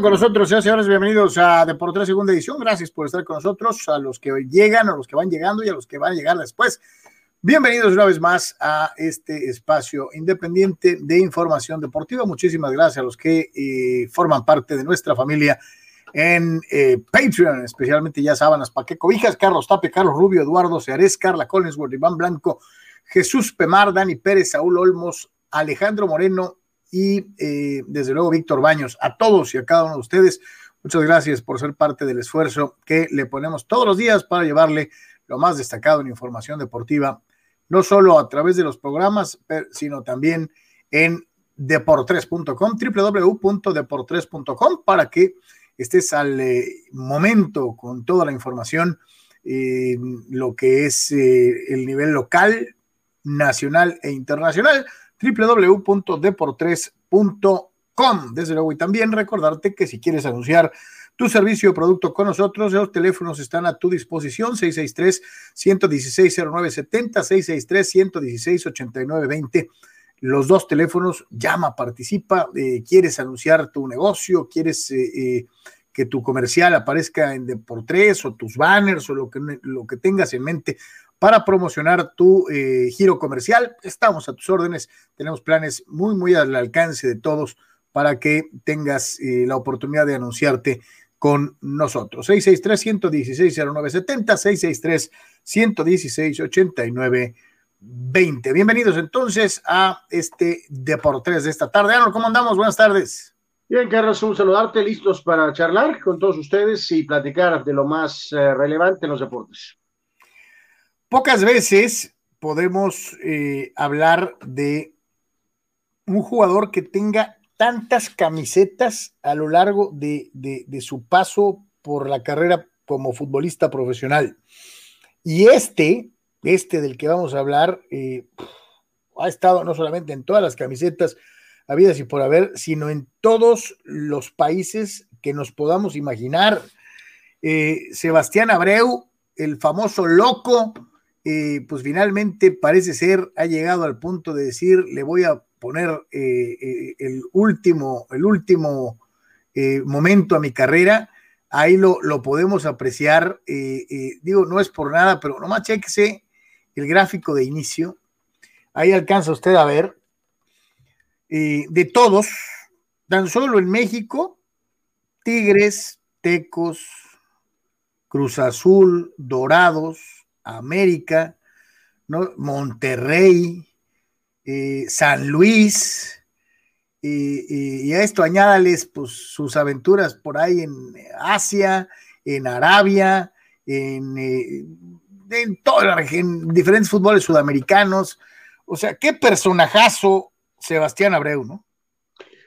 con nosotros, señores señores. Bienvenidos a Deportes Segunda Edición. Gracias por estar con nosotros, a los que llegan, a los que van llegando y a los que van a llegar después. Bienvenidos una vez más a este espacio independiente de información deportiva. Muchísimas gracias a los que eh, forman parte de nuestra familia en eh, Patreon, especialmente ya sábanas, Paque Cobijas, Carlos Tape, Carlos Rubio, Eduardo Ceares, Carla Collinsworth, Iván Blanco, Jesús Pemar, Dani Pérez, Saúl Olmos, Alejandro Moreno y eh, desde luego Víctor Baños. A todos y a cada uno de ustedes, muchas gracias por ser parte del esfuerzo que le ponemos todos los días para llevarle lo más destacado en información deportiva, no solo a través de los programas, sino también en deportres.com, www.deportres.com, para que estés al eh, momento con toda la información, lo que es eh, el nivel local, nacional e internacional www.deportres.com. Desde luego, y también recordarte que si quieres anunciar tu servicio o producto con nosotros, los teléfonos están a tu disposición, 663-116-0970, 663-116-8920. Los dos teléfonos, llama, participa, eh, quieres anunciar tu negocio, quieres eh, eh, que tu comercial aparezca en Deportres o tus banners o lo que, lo que tengas en mente para promocionar tu eh, giro comercial. Estamos a tus órdenes, tenemos planes muy, muy al alcance de todos para que tengas eh, la oportunidad de anunciarte con nosotros. 663-116-0970, 663-116-8920. Bienvenidos entonces a este Deportes de esta tarde. Arnold, ¿cómo andamos? Buenas tardes. Bien, Carlos, un saludarte, listos para charlar con todos ustedes y platicar de lo más eh, relevante en los deportes. Pocas veces podemos eh, hablar de un jugador que tenga tantas camisetas a lo largo de, su paso por la carrera como futbolista profesional. Y este, este del que vamos a hablar, eh, ha estado no solamente en todas las camisetas habidas y por haber, sino en todos los países que nos podamos imaginar. Eh, Sebastián Abreu, el famoso loco, eh, pues finalmente parece ser, ha llegado al punto de decir, le voy a poner eh, eh, el último, el último momento a mi carrera. Ahí lo, lo podemos apreciar. digo, no es por nada, pero nomás chequese el gráfico de inicio. Ahí alcanza usted a ver. de todos, tan solo en México, Tigres, Tecos, Cruz Azul, Dorados, América, ¿no? Monterrey, eh, San Luis, y a esto añádales pues, sus aventuras por ahí en Asia, en Arabia, en, eh, en región, diferentes fútboles sudamericanos. O sea, qué personajazo Sebastián Abreu, ¿no?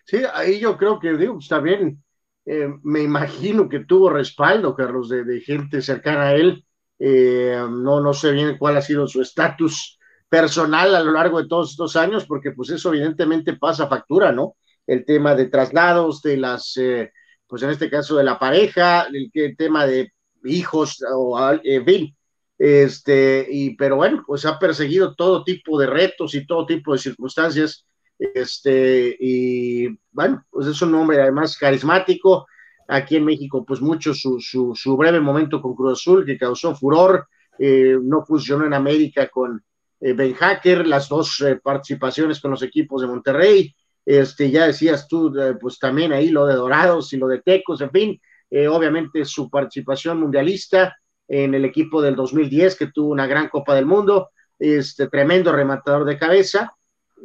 Sí, ahí yo creo que digo, está bien. Eh, me imagino que tuvo respaldo, Carlos, de gente cercana a él eh, no, no sé bien cuál ha sido su estatus personal a lo largo de todos estos años, porque pues eso evidentemente pasa factura, ¿no? El tema de traslados, de las, eh, pues en este caso de la pareja, el, tema de hijos o eh, este, y pero bueno, pues ha perseguido todo tipo de retos y todo tipo de circunstancias, este, y bueno, pues es un hombre además carismático, aquí en México, pues mucho su, su, breve momento con Cruz Azul que causó furor, eh, no funcionó en América con eh, Ben Hacker, las dos eh, participaciones con los equipos de Monterrey, este, ya decías tú, pues también ahí lo de Dorados y lo de Tecos, en fin, obviamente su participación mundialista en el equipo del 2010 que tuvo una gran Copa del Mundo, este tremendo rematador de cabeza,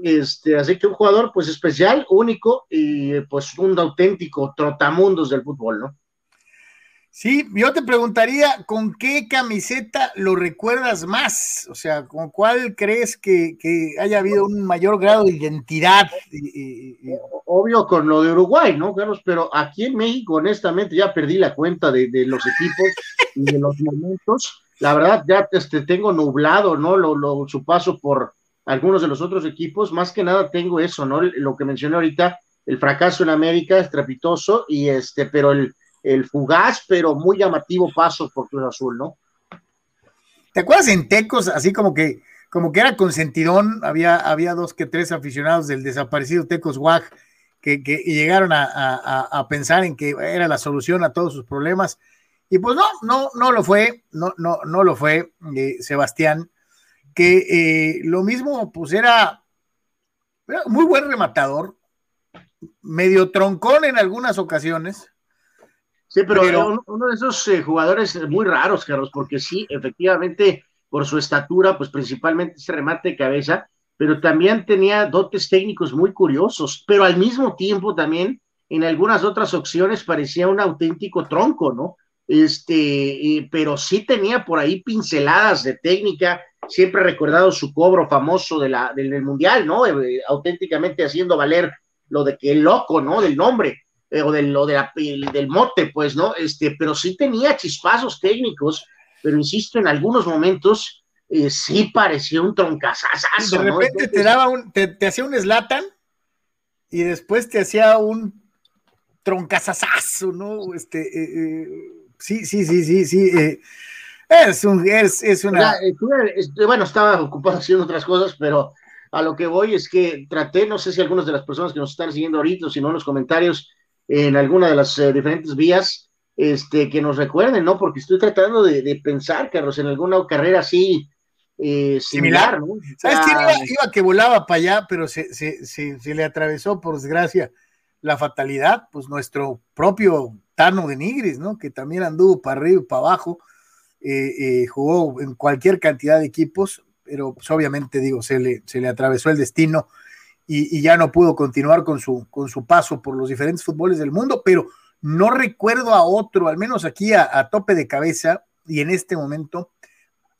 este, así que un jugador pues especial, único y pues un auténtico trotamundos del fútbol, ¿no? Sí, yo te preguntaría, ¿con qué camiseta lo recuerdas más? O sea, ¿con cuál crees que, haya habido un mayor grado de identidad? Obvio con lo de Uruguay, ¿no, Carlos? Pero aquí en México, honestamente, ya perdí la cuenta de, los equipos y de los momentos. La verdad, ya este, tengo nublado, ¿no? Lo, su paso por, algunos de los otros equipos, más que nada tengo eso, ¿no? Lo que mencioné ahorita, el fracaso en América, estrepitoso, y este, pero el, el fugaz, pero muy llamativo paso por Cruz Azul, ¿no? ¿Te acuerdas en Tecos, así como que, como que era consentidón, había, había dos que tres aficionados del desaparecido Tecos Wag, que, llegaron a, pensar en que era la solución a todos sus problemas. Y pues no, no, no lo fue, no, no, no lo fue eh, Sebastián, que eh, lo mismo, pues era, muy buen rematador, medio troncón en algunas ocasiones. Sí, pero, uno, de esos eh, jugadores muy raros, Carlos, porque sí, efectivamente, por su estatura, pues principalmente ese remate de cabeza, pero también tenía dotes técnicos muy curiosos, pero al mismo tiempo también en algunas otras opciones parecía un auténtico tronco, ¿no? Este, pero sí tenía por ahí pinceladas de técnica, siempre recordado su cobro famoso de la, del, Mundial, ¿no? Eh, auténticamente haciendo valer lo de que el loco, ¿no? Del nombre, eh, o del, lo de del mote, pues, ¿no? Este, pero sí tenía chispazos técnicos, pero insisto, en algunos momentos eh, sí parecía un troncazazazo. De repente te daba un, te, hacía un slatan y después te hacía un troncazazazo, ¿no? Este, eh, eh, sí, sí, sí, sí, sí. es, un, es, es una. bueno, estaba ocupado haciendo otras cosas, pero a lo que voy es que traté, no sé si algunas de las personas que nos están siguiendo ahorita, si no en los comentarios, en alguna de las diferentes vías, este, que nos recuerden, ¿no? Porque estoy tratando de, de, pensar, Carlos, en alguna carrera así eh, similar, ¿no? ¿Sabes quién iba, que volaba para allá, pero se, le atravesó, por desgracia, la fatalidad? Pues nuestro propio Tano de Nigris, ¿no? Que también anduvo para arriba y para abajo, eh, eh, jugó en cualquier cantidad de equipos, pero pues, obviamente, digo, se le, se le atravesó el destino y, ya no pudo continuar con su, con su paso por los diferentes fútboles del mundo, pero no recuerdo a otro, al menos aquí a tope de cabeza y en este momento,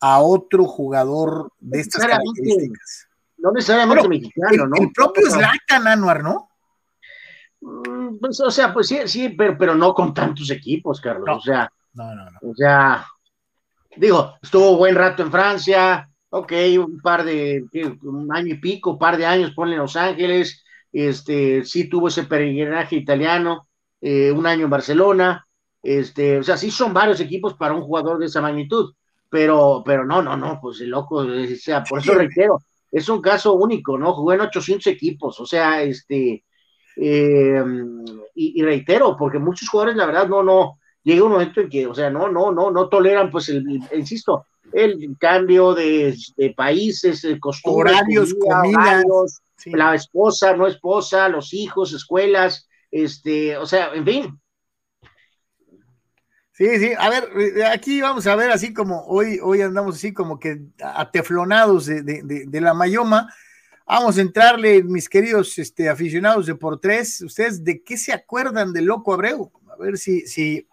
a otro jugador de estas características. No necesariamente mexicano, ¿no? El propio Zlatan Anuar, ¿no? Mm, pues, o sea, pues sí, sí, pero, pero no con tantos equipos, Carlos. o sea, no, no, no. O sea, digo, estuvo buen rato en Francia, ok, un par de, un año y pico, un par de años, ponle en Los Ángeles, este, sí tuvo ese peregrinaje italiano, eh, un año en Barcelona, este, o sea, sí son varios equipos para un jugador de esa magnitud pero, pero no, no, no, pues el loco, o sea, por eso reitero, es un caso único, ¿no? Jugó en 800 equipos, o sea, este, eh, y, reitero, porque muchos jugadores, la verdad, no, no, llega un momento en que, o sea, no, no, no, no toleran, pues, el, insisto, el cambio de, países, costumbres, horarios, comidas, la esposa, no esposa, los hijos, escuelas, este, o sea, en fin, Sí, sí, a ver, eh, aquí vamos a ver así como hoy, hoy andamos así como que ateflonados de, de, la mayoma. Vamos a entrarle, mis queridos este, aficionados de por tres, ¿ustedes de qué se acuerdan del Loco Abreu? A ver si, si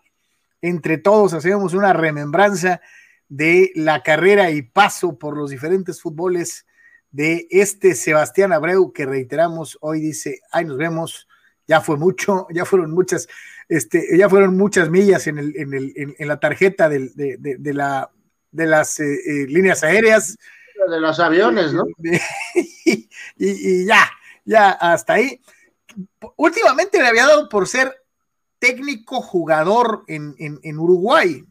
entre todos hacemos una remembranza de la carrera y paso por los diferentes fútboles de este Sebastián Abreu, que reiteramos, hoy dice, ay, nos vemos, ya fue mucho, ya fueron muchas este, ya fueron muchas millas en, el, en, el, en, la tarjeta de, de, la, de las eh, eh, líneas aéreas. De los aviones, ¿no? y, ya, ya hasta ahí. Últimamente le había dado por ser técnico jugador en, en Uruguay.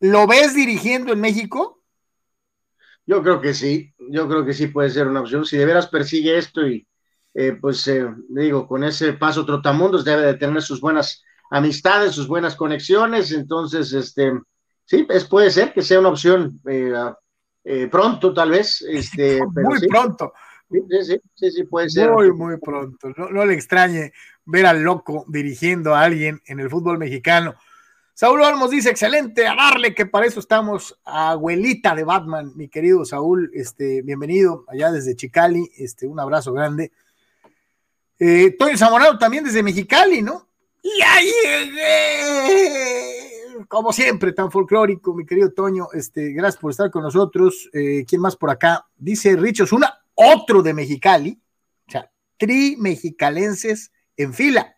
¿Lo ves dirigiendo en México? Yo creo que sí, yo creo que sí puede ser una opción. Si de veras persigue esto y, eh, pues eh, digo, con ese paso trotamundos debe de tener sus buenas amistades, sus buenas conexiones, entonces, este, sí, es, puede ser que sea una opción eh, pronto, tal vez. Este, muy pronto. Sí, sí, sí, puede ser. Muy, muy pronto. No, no, le extrañe ver al loco dirigiendo a alguien en el fútbol mexicano. Saúl Olmos dice, excelente, a darle que para eso estamos, abuelita de Batman, mi querido Saúl, este, bienvenido allá desde Chicali, este, un abrazo grande. Eh, Toño Zamorano también desde Mexicali, ¿no? Y ahí, como siempre, tan folclórico, mi querido Toño, este, gracias por estar con nosotros. Eh, ¿Quién más por acá? Dice Richos, una, otro de Mexicali, o sea, tri mexicalenses en fila.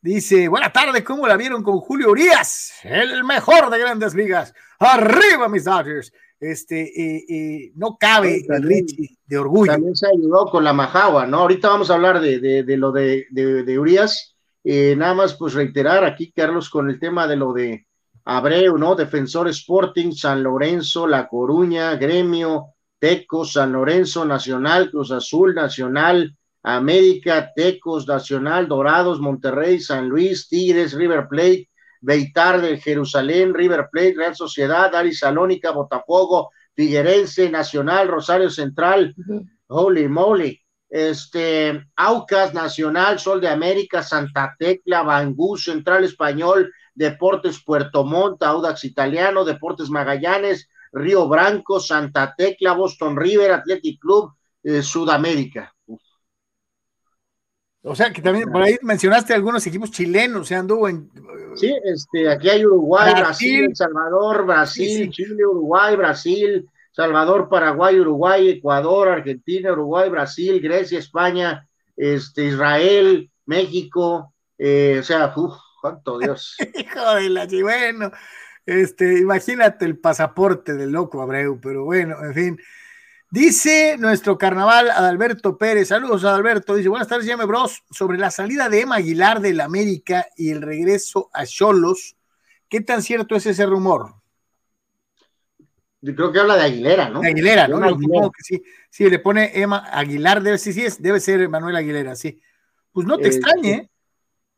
Dice, buena tarde, ¿cómo la vieron con Julio Urias? El mejor de grandes ligas. Arriba, mis Dodgers este, eh, eh, no cabe el Richie de orgullo. También se ayudó con la Majagua, ¿no? Ahorita vamos a hablar de, de, lo de, de Urias. Eh, nada más, pues reiterar aquí, Carlos, con el tema de lo de Abreu, ¿no? Defensor Sporting, San Lorenzo, La Coruña, Gremio, Teco, San Lorenzo, Nacional, Cruz Azul, Nacional, América, Tecos, Nacional, Dorados, Monterrey, San Luis, Tigres, River Plate, Beitar de Jerusalén, River Plate, Real Sociedad, Ari Salónica, Botafogo, Figuerense, Nacional, Rosario Central, holy moly, este, Aucas, Nacional, Sol de América, Santa Tecla, Bangú, Central Español, Deportes Puerto Montt, Audax Italiano, Deportes Magallanes, Río Branco, Santa Tecla, Boston River, Athletic Club, eh, Sudamérica. O sea, que también por ahí mencionaste algunos equipos chilenos, o sea, anduvo en... Sí, este, aquí hay Uruguay, Brasil, Salvador, Brasil, Chile, Uruguay, Brasil, Salvador, Paraguay, Uruguay, Ecuador, Argentina, Uruguay, Brasil, Grecia, España, este, Israel, México, eh, o sea, uff, cuánto Dios. Hijo de la bueno, este, imagínate el pasaporte del loco Abreu, pero bueno, en fin. Dice nuestro carnaval Adalberto Pérez, saludos Adalberto, dice, buenas tardes, llame Bros, sobre la salida de Emma Aguilar del América y el regreso a Cholos, ¿qué tan cierto es ese rumor? Yo creo que habla de Aguilera, ¿no? Aguilera, ¿no? Que sí, sí, le pone Emma Aguilar, debe, sí, sí, es, debe ser Manuel Aguilera, sí. Pues no te eh, extrañe. ¿eh?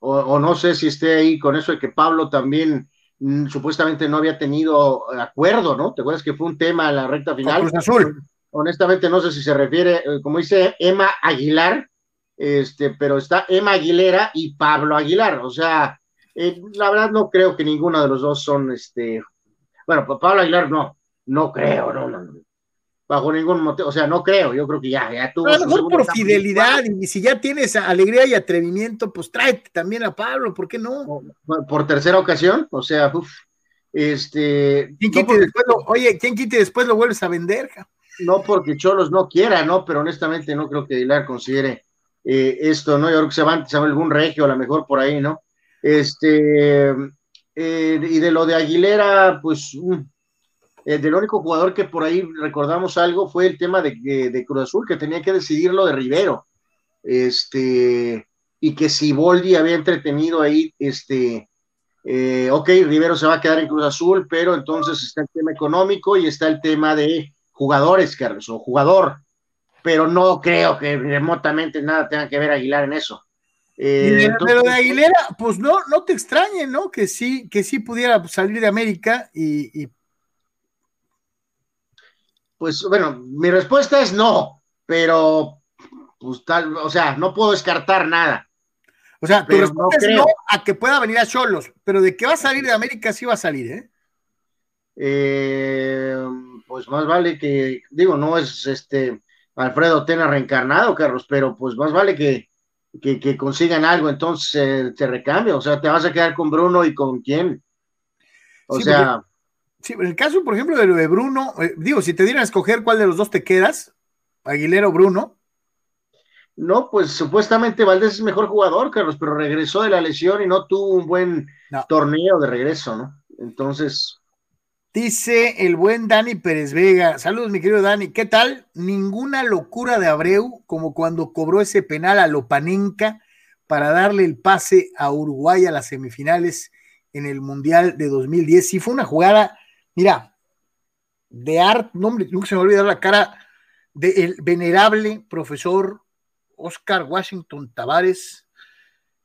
O, no sé si esté ahí con eso de que Pablo también mm, supuestamente no había tenido acuerdo, ¿no? ¿Te acuerdas que fue un tema en la recta final? Cruz Azul honestamente no sé si se refiere, eh, como dice Emma Aguilar, este, pero está Emma Aguilera y Pablo Aguilar, o sea, eh, la verdad no creo que ninguno de los dos son, este, bueno, Pablo Aguilar no, no creo, no, no, bajo ningún motivo, o sea, no creo, yo creo que ya, ya tuvo. A lo mejor por fidelidad, y si ya tienes alegría y atrevimiento, pues tráete también a Pablo, ¿por qué no? Por, tercera ocasión, o sea, uff, este. ¿Quién quite después lo, oye, ¿quién quite después lo vuelves a vender? no porque Cholos no quiera, ¿no? Pero honestamente no creo que Aguilar considere eh, esto, ¿no? Yo creo que se va, a algún regio, a lo mejor por ahí, ¿no? Este, eh, y de lo de Aguilera, pues, mm, eh, del único jugador que por ahí recordamos algo fue el tema de, de, Cruz Azul, que tenía que decidir lo de Rivero, este, y que si Boldi había entretenido ahí, este, ok, Rivero se va a quedar en Cruz Azul, pero entonces está el tema económico y está el tema de jugadores, Carlos, o jugador, pero no creo que remotamente nada tenga que ver Aguilar en eso. Eh, pero de Aguilera, pues no, no te extrañe, ¿no? Que sí, que sí pudiera salir de América y, Pues bueno, mi respuesta es no, pero pues tal, o sea, no puedo descartar nada. O sea, tu respuesta es no a que pueda venir a Cholos, pero de que va a salir de América sí va a salir, ¿eh? Eh, pues más vale que, digo, no es este Alfredo Tena reencarnado, Carlos, pero pues más vale que, que, consigan algo, entonces eh, te recambia, o sea, te vas a quedar con Bruno y con quién. O sea. Sí, en el caso, por ejemplo, de lo de Bruno, eh, digo, si te dieran a escoger cuál de los dos te quedas, Aguilera o Bruno. No, pues supuestamente Valdés es mejor jugador, Carlos, pero regresó de la lesión y no tuvo un buen torneo de regreso, ¿no? Entonces, Dice el buen Dani Pérez Vega. Saludos, mi querido Dani. ¿Qué tal? Ninguna locura de Abreu, como cuando cobró ese penal a Lopanenka para darle el pase a Uruguay a las semifinales en el Mundial de 2010. Sí, fue una jugada, mira, de arte, no, nunca se me olvidó la cara del venerable profesor Oscar Washington Tavares,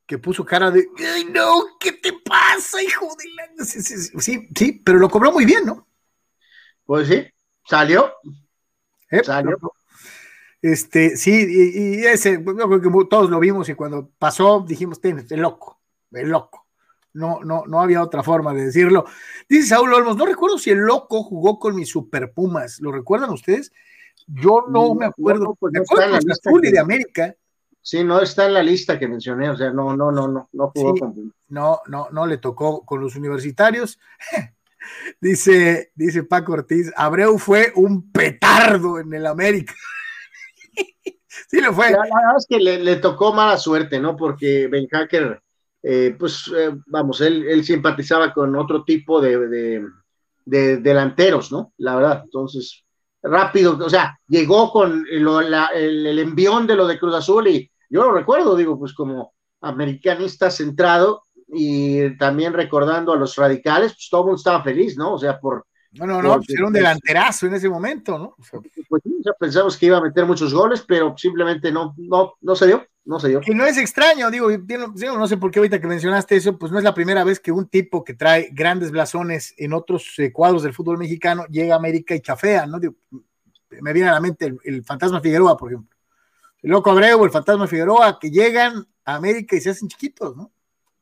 que puso cara de, ay no, ¿qué te pasa, hijo de la... Sí, sí, pero lo cobró muy bien, ¿no? Pues sí, salió. ¿Eh? Salió. Este, sí, y, ese, yo creo que todos lo vimos y cuando pasó dijimos, el loco, el loco. No, no, no había otra forma de decirlo. Dice Saúl Olmos, no recuerdo si el loco jugó con mis super pumas, ¿lo recuerdan ustedes? Yo no, me acuerdo. Pues me acuerdo con de América Sí, no está en la lista que mencioné, o sea, no, no, no, no, no jugó No, no, no le tocó con los universitarios. dice, dice Paco Ortiz, Abreu fue un petardo en el América. sí lo fue. La, verdad es que le, tocó mala suerte, ¿no? Porque Ben Hacker, eh, pues, eh, vamos, él, él, simpatizaba con otro tipo de, de, delanteros, ¿no? La verdad, entonces, rápido, o sea, llegó con el, el, envión de lo de Cruz Azul y yo lo recuerdo, digo, pues como americanista centrado y también recordando a los radicales, pues todo el mundo estaba feliz, ¿no? O sea, por No, no, no, pues, era un pues, delanterazo en ese momento, ¿no? pues ya pensamos que iba a meter muchos goles, pero simplemente no, no, no se dio, no se dio. Que no es extraño, digo, no sé por qué ahorita que mencionaste eso, pues no es la primera vez que un tipo que trae grandes blasones en otros eh, cuadros del fútbol mexicano llega a América y chafea, ¿no? me viene a la mente el, fantasma Figueroa, por ejemplo. El loco Abreu, el fantasma Figueroa, que llegan a América y se hacen chiquitos, ¿no?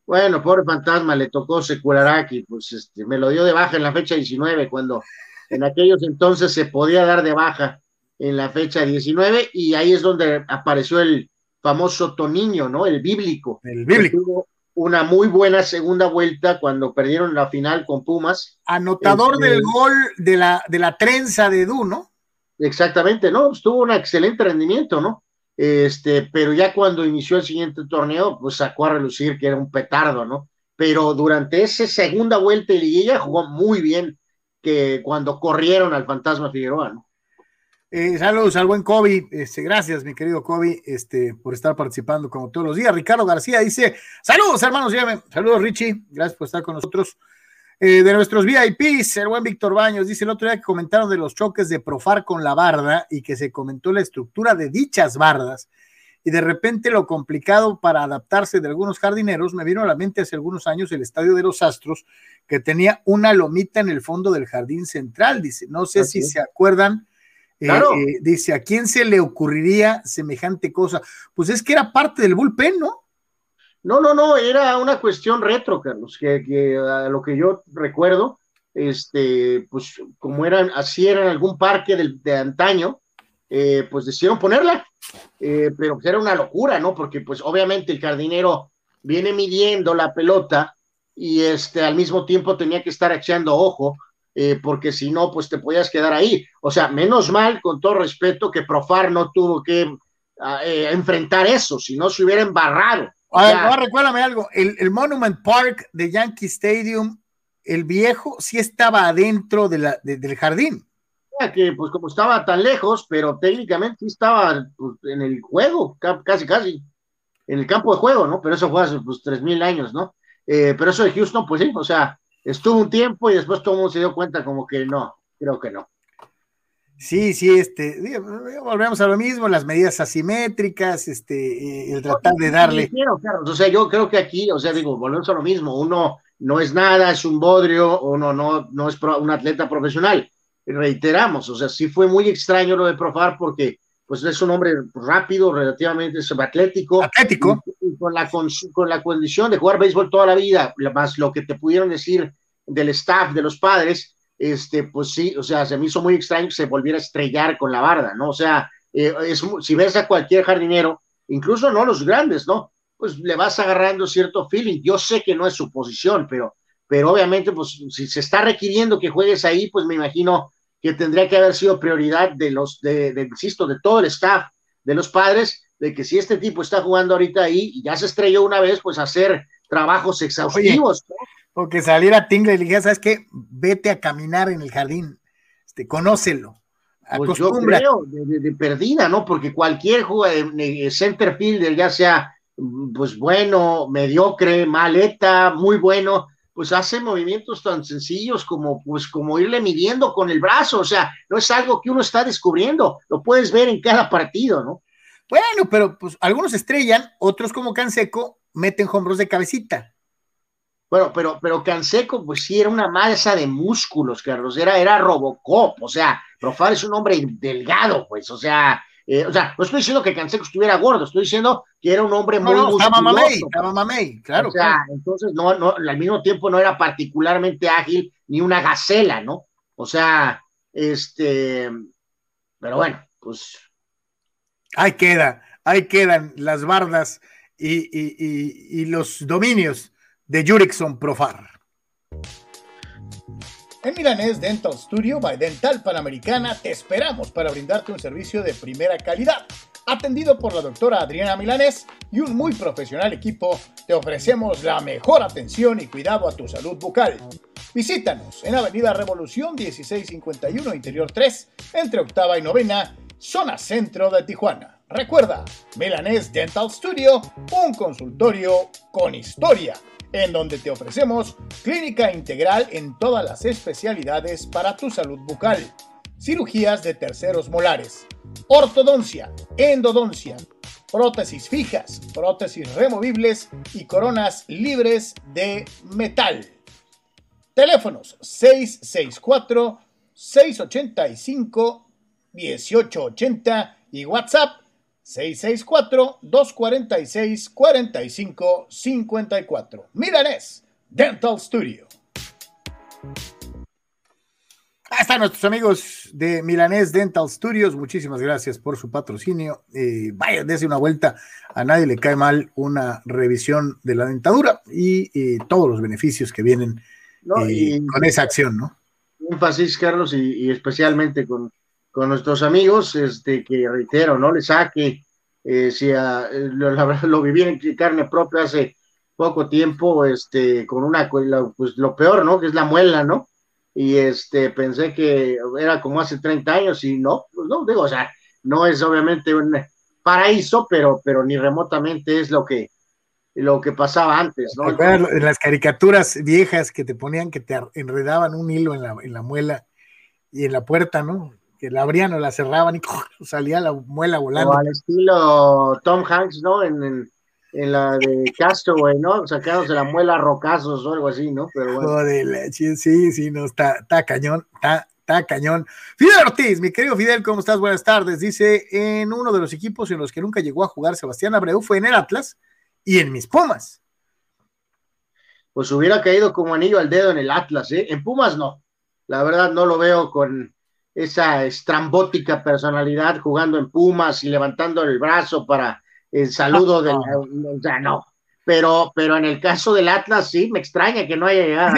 Bueno, pobre fantasma, le tocó Secularaki, pues este, me lo dio de baja en la fecha 19, cuando en aquellos entonces se podía dar de baja en la fecha 19, y ahí es donde apareció el famoso Toniño, ¿no? El bíblico. El bíblico. Tuvo una muy buena segunda vuelta cuando perdieron la final con Pumas. Anotador del gol de la, de la trenza de Du, ¿no? Exactamente, ¿no? Tuvo un excelente rendimiento, ¿no? Este, pero ya cuando inició el siguiente torneo, pues sacó a relucir que era un petardo, ¿no? Pero durante esa segunda vuelta de liguilla jugó muy bien que cuando corrieron al fantasma Figueroa, ¿no? Eh, saludos al buen Kobe, este, gracias mi querido Kobe, este, por estar participando como todos los días. Ricardo García dice, saludos hermanos, saludos Richie, gracias por estar con nosotros. Eh, de nuestros VIPs, el buen Víctor Baños dice el otro día que comentaron de los choques de Profar con la barda y que se comentó la estructura de dichas bardas y de repente lo complicado para adaptarse de algunos jardineros, me vino a la mente hace algunos años el Estadio de los Astros, que tenía una lomita en el fondo del jardín central, dice, no sé si se acuerdan, eh, eh, dice, ¿a quién se le ocurriría semejante cosa? Pues es que era parte del bullpen, ¿no? No, no, no, era una cuestión retro, Carlos, que, a lo que yo recuerdo, este, pues como eran, así era en algún parque de, antaño, eh, pues decidieron ponerla, eh, pero pues era una locura, ¿no? Porque pues obviamente el jardinero viene midiendo la pelota y este, al mismo tiempo tenía que estar echando ojo, eh, porque si no, pues te podías quedar ahí. O sea, menos mal, con todo respeto, que Profar no tuvo que ah, enfrentar eso, si no se hubiera embarrado. A ver, recuérdame algo, el, Monument Park de Yankee Stadium, el viejo, sí estaba adentro de la, del jardín. Que pues como estaba tan lejos, pero técnicamente sí estaba pues, en el juego, casi, casi, en el campo de juego, ¿no? Pero eso fue hace pues tres mil años, ¿no? Eh, pero eso de Houston, pues sí, o sea, estuvo un tiempo y después todo el mundo se dio cuenta como que no, creo que no. Sí, sí, este, volvemos a lo mismo, las medidas asimétricas, este, el tratar de darle. O sea, yo creo que aquí, o sea, digo, volvemos a lo mismo, uno no es nada, es un bodrio, uno no, no es un atleta profesional. Reiteramos, o sea, sí fue muy extraño lo de Profar porque pues es un hombre rápido, relativamente atlético. Atlético. con, la, con, con la condición de jugar béisbol toda la vida, más lo que te pudieron decir del staff, de los padres, este, pues sí, o sea, se me hizo muy extraño que se volviera a estrellar con la barda, ¿no? O sea, eh, es, si ves a cualquier jardinero, incluso no los grandes, ¿no? Pues le vas agarrando cierto feeling. Yo sé que no es su posición, pero, pero obviamente, pues si se está requiriendo que juegues ahí, pues me imagino que tendría que haber sido prioridad de los, de, insisto, de todo el staff, de los padres, de que si este tipo está jugando ahorita ahí y ya se estrelló una vez, pues hacer trabajos exhaustivos. O que saliera Tingle y le dijera, ¿sabes qué? Vete a caminar en el jardín, este, conócelo. Pues yo creo, de, perdida, ¿no? Porque cualquier jugador, center fielder, ya sea pues bueno, mediocre, maleta, muy bueno, pues hace movimientos tan sencillos como pues como irle midiendo con el brazo, o sea, no es algo que uno está descubriendo, lo puedes ver en cada partido, ¿no? Bueno, pero pues algunos estrellan, otros como Canseco meten hombros de cabecita. Bueno, pero, pero Canseco, pues sí, era una masa de músculos, Carlos, era, era Robocop, o sea, Profar es un hombre delgado, pues, o sea, eh, o sea, no estoy diciendo que Canseco estuviera gordo, estoy diciendo que era un hombre muy no, Estaba mamey, estaba mamey, claro. O sea, entonces no, no, al mismo tiempo no era particularmente ágil ni una gacela, ¿no? O sea, este, pero bueno, pues. Ahí queda, ahí quedan las bardas y, los dominios de Jurickson Profar. En Milanés Dental Studio by Dental Panamericana te esperamos para brindarte un servicio de primera calidad. Atendido por la doctora Adriana Milanés y un muy profesional equipo, te ofrecemos la mejor atención y cuidado a tu salud bucal. Visítanos en Avenida Revolución 1651 Interior 3, entre octava y novena, zona centro de Tijuana. Recuerda, Milanés Dental Studio, un consultorio con historia en donde te ofrecemos clínica integral en todas las especialidades para tu salud bucal, cirugías de terceros molares, ortodoncia, endodoncia, prótesis fijas, prótesis removibles y coronas libres de metal. Teléfonos 664 685 1880 y WhatsApp 664-246-4554. Milanés Dental Studio. Ahí están nuestros amigos de Milanés Dental Studios. Muchísimas gracias por su patrocinio. Eh, vaya, dése una vuelta. A nadie le cae mal una revisión de la dentadura y eh, todos los beneficios que vienen eh, con esa acción, ¿no? Énfasis, Carlos, y especialmente con con nuestros amigos, este, que reitero, no le saque, eh, si a, lo, lo, viví en carne propia hace poco tiempo, este, con una, pues lo peor, ¿no? Que es la muela, ¿no? Y este, pensé que era como hace 30 años y no, pues no, digo, o sea, no es obviamente un paraíso, pero, pero ni remotamente es lo que, lo que pasaba antes, ¿no? En las caricaturas viejas que te ponían que te enredaban un hilo en la, en la muela y en la puerta, ¿no? Que la abrían o la cerraban y salía la muela volando. O al estilo Tom Hanks, ¿no? En, en, la de Castaway, ¿no? Sacados de la muela rocazos o algo así, ¿no? Pero bueno. Joder, sí, sí, no, está, está cañón, está, está cañón. Fidel Ortiz, mi querido Fidel, ¿cómo estás? Buenas tardes. Dice, en uno de los equipos en los que nunca llegó a jugar Sebastián Abreu fue en el Atlas y en mis Pumas. Pues hubiera caído como anillo al dedo en el Atlas, ¿eh? En Pumas no. La verdad no lo veo con, esa estrambótica personalidad jugando en Pumas y levantando el brazo para el saludo del. O sea, no. Pero, pero en el caso del Atlas, sí, me extraña que no haya llegado.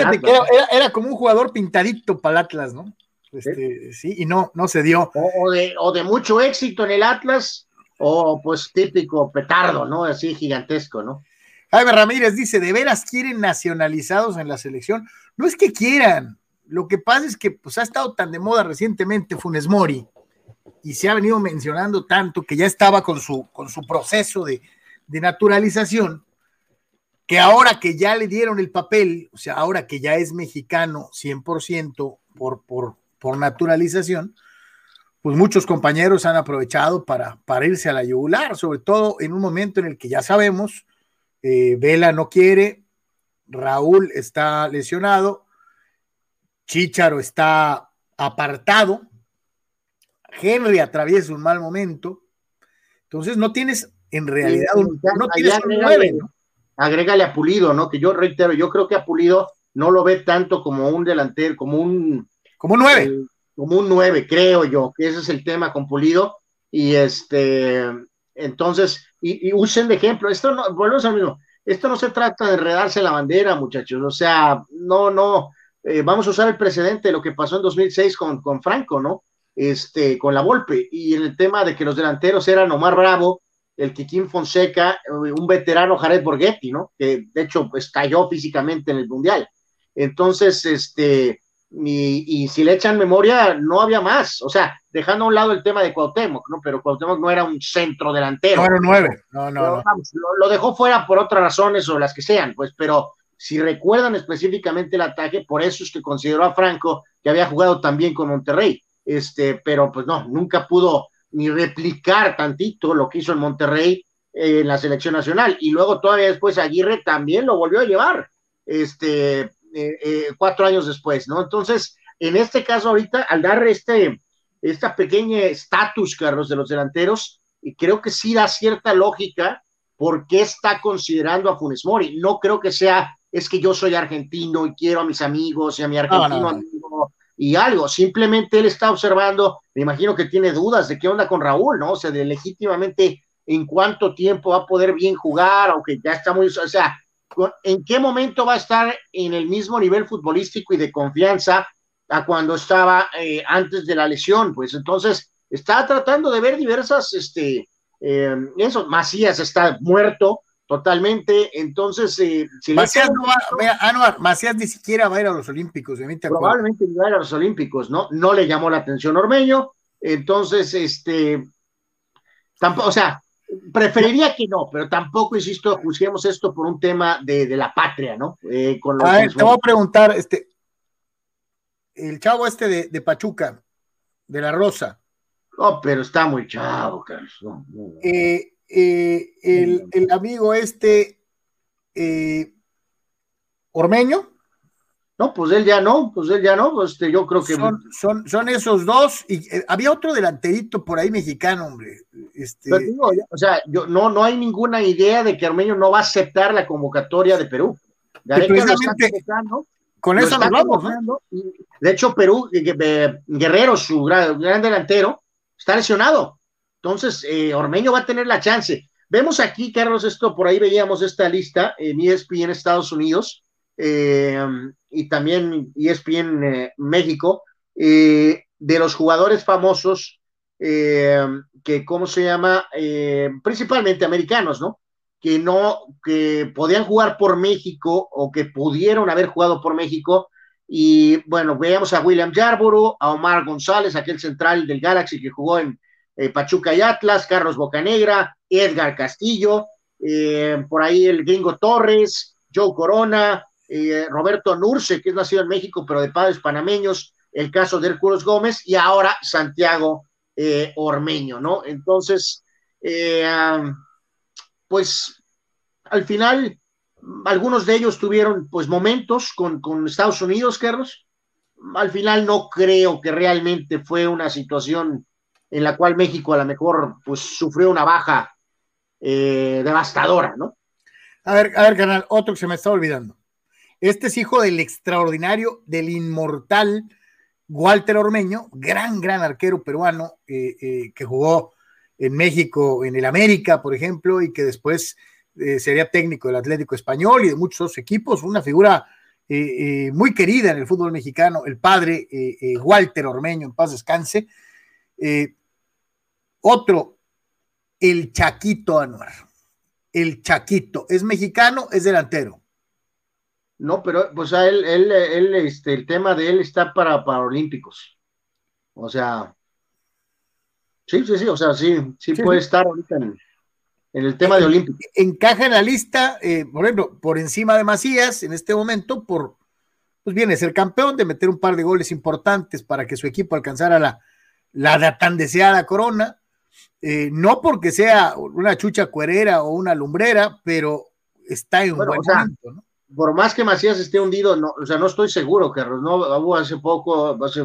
era, como un jugador pintadito para el Atlas, ¿no? Este, ¿Sí? y no, no se dio. O, de, o de mucho éxito en el Atlas, o pues típico petardo, ¿no? Así gigantesco, ¿no? Jaime Ramírez dice: ¿de veras quieren nacionalizados en la selección? No es que quieran, lo que pasa es que pues, ha estado tan de moda recientemente Funes Mori y se ha venido mencionando tanto que ya estaba con su, con su proceso de, naturalización, que ahora que ya le dieron el papel, o sea, ahora que ya es mexicano 100% por, por, por naturalización, pues muchos compañeros han aprovechado para, para irse a la yugular, sobre todo en un momento en el que ya sabemos, eh, Vela no quiere, Raúl está lesionado Chicharo está apartado, Henry atraviesa un mal momento, entonces no tienes en realidad un, no tienes un Agrégale a Pulido, ¿no? Que yo reitero, yo creo que a Pulido no lo ve tanto como un delantero, como un como un nueve. Eh, como un nueve, creo yo, que ese es el tema con Pulido. Y este, entonces, y, usen de ejemplo, esto no, volvemos al mismo, esto no se trata de enredarse la bandera, muchachos, o sea, no, no, eh, vamos a usar el precedente de lo que pasó en 2006 con, con Franco, ¿no? Este, con la Volpe, y en el tema de que los delanteros eran Omar Bravo, el Kikín Fonseca, eh, un veterano Jared Borghetti, ¿no? Que de hecho pues, cayó físicamente en el Mundial. Entonces, este, y, si le echan memoria, no había más. O sea, dejando a un lado el tema de Cuauhtémoc, ¿no? Pero Cuauhtémoc no era un centro delantero. No era nueve, no, no. no. Lo, lo, dejó fuera por otras razones o las que sean, pues, pero si recuerdan específicamente el ataque, por eso es que consideró a Franco que había jugado también con Monterrey, este, pero pues no, nunca pudo ni replicar tantito lo que hizo en Monterrey eh, en la selección nacional. Y luego todavía después Aguirre también lo volvió a llevar, este, eh, eh, cuatro años después, ¿no? Entonces, en este caso ahorita, al dar este, esta pequeña estatus, Carlos, de los delanteros, creo que sí da cierta lógica por qué está considerando a Funes Mori. No creo que sea es que yo soy argentino y quiero a mis amigos y a mi argentino amigo y algo. Simplemente él está observando, me imagino que tiene dudas de qué onda con Raúl, ¿no? O sea, de legítimamente en cuánto tiempo va a poder bien jugar, aunque ya está muy, o sea, en qué momento va a estar en el mismo nivel futbolístico y de confianza a cuando estaba eh, antes de la lesión, pues entonces está tratando de ver diversas, este, eh, eso, Macías está muerto, totalmente. Entonces, eh, si Macías, no va, Macías ni siquiera va a ir a los Olímpicos. Probablemente va a ir a los Olímpicos, ¿no? No le llamó la atención Ormeño. Entonces, este, tampoco, o sea, Preferiría que no, pero tampoco, insisto, juzguemos esto por un tema de, la patria, ¿no? Eh, con a ver, te voy a preguntar, este, el chavo este de, Pachuca, de la Rosa. Oh, pero está muy chavo, Carlos. Eh, eh, el, amigo este, Ormeño. No, pues él ya no, pues él ya no, pues este, yo creo que... Son, son, esos dos, y había otro delanterito por ahí mexicano, hombre. Este... o sea, yo, no, no hay ninguna idea de que Armenio no va a aceptar la convocatoria de Perú. con eso nos vamos. De hecho, Perú, Guerrero, su gran, delantero, está lesionado. Entonces, eh, Ormeño va a tener la chance. Vemos aquí, Carlos, esto, por ahí veíamos esta lista en ESPN en Estados Unidos eh, y también ESPN en México, eh, de los jugadores famosos eh, que, ¿cómo se llama? Eh, principalmente americanos, ¿no? Que no, que podían jugar por México o que pudieron haber jugado por México. Y bueno, veamos a William Yarborough, a Omar González, aquel central del Galaxy que jugó en eh, Pachuca y Atlas, Carlos Bocanegra, Edgar Castillo, por ahí el gringo Torres, Joe Corona, Roberto Nurce, que es nacido en México, pero de padres panameños, el caso de Hércules Gómez, y ahora Santiago eh, ormeño, ¿no? Entonces, eh, pues al final, algunos de ellos tuvieron pues momentos con, Estados Unidos, Carlos. Al final no creo que realmente fue una situación en la cual México a lo mejor pues sufrió una baja eh, devastadora, ¿no? A ver, a ver, canal, otro que se me está olvidando. Este es hijo del extraordinario, del inmortal Walter Ormeño, gran, gran arquero peruano eh, eh, que jugó en México, en el América, por ejemplo, y que después eh, sería técnico del Atlético Español y de muchos otros equipos, una figura muy querida en el fútbol mexicano, el padre Walter Ormeño, en paz descanse. Otro, el Chaquito Anuar. El Chaquito, es mexicano, es delantero. No, pero pues a él, él, él, este, el tema de él está para, para Olímpicos. O sea, sí, sí, sí, o sea, sí, sí, puede estar ahorita en, el tema de Olímpicos. Encaja en la lista, eh, por ejemplo, por encima de Macías en este momento, por, pues viene ser campeón, de meter un par de goles importantes para que su equipo alcanzara la, la tan deseada corona. Eh, no porque sea una chucha cuerera o una lumbrera, pero está en un buen momento, ¿no? por más que Macías esté hundido, no, o sea, no estoy seguro, Carlos, no hubo hace poco, hace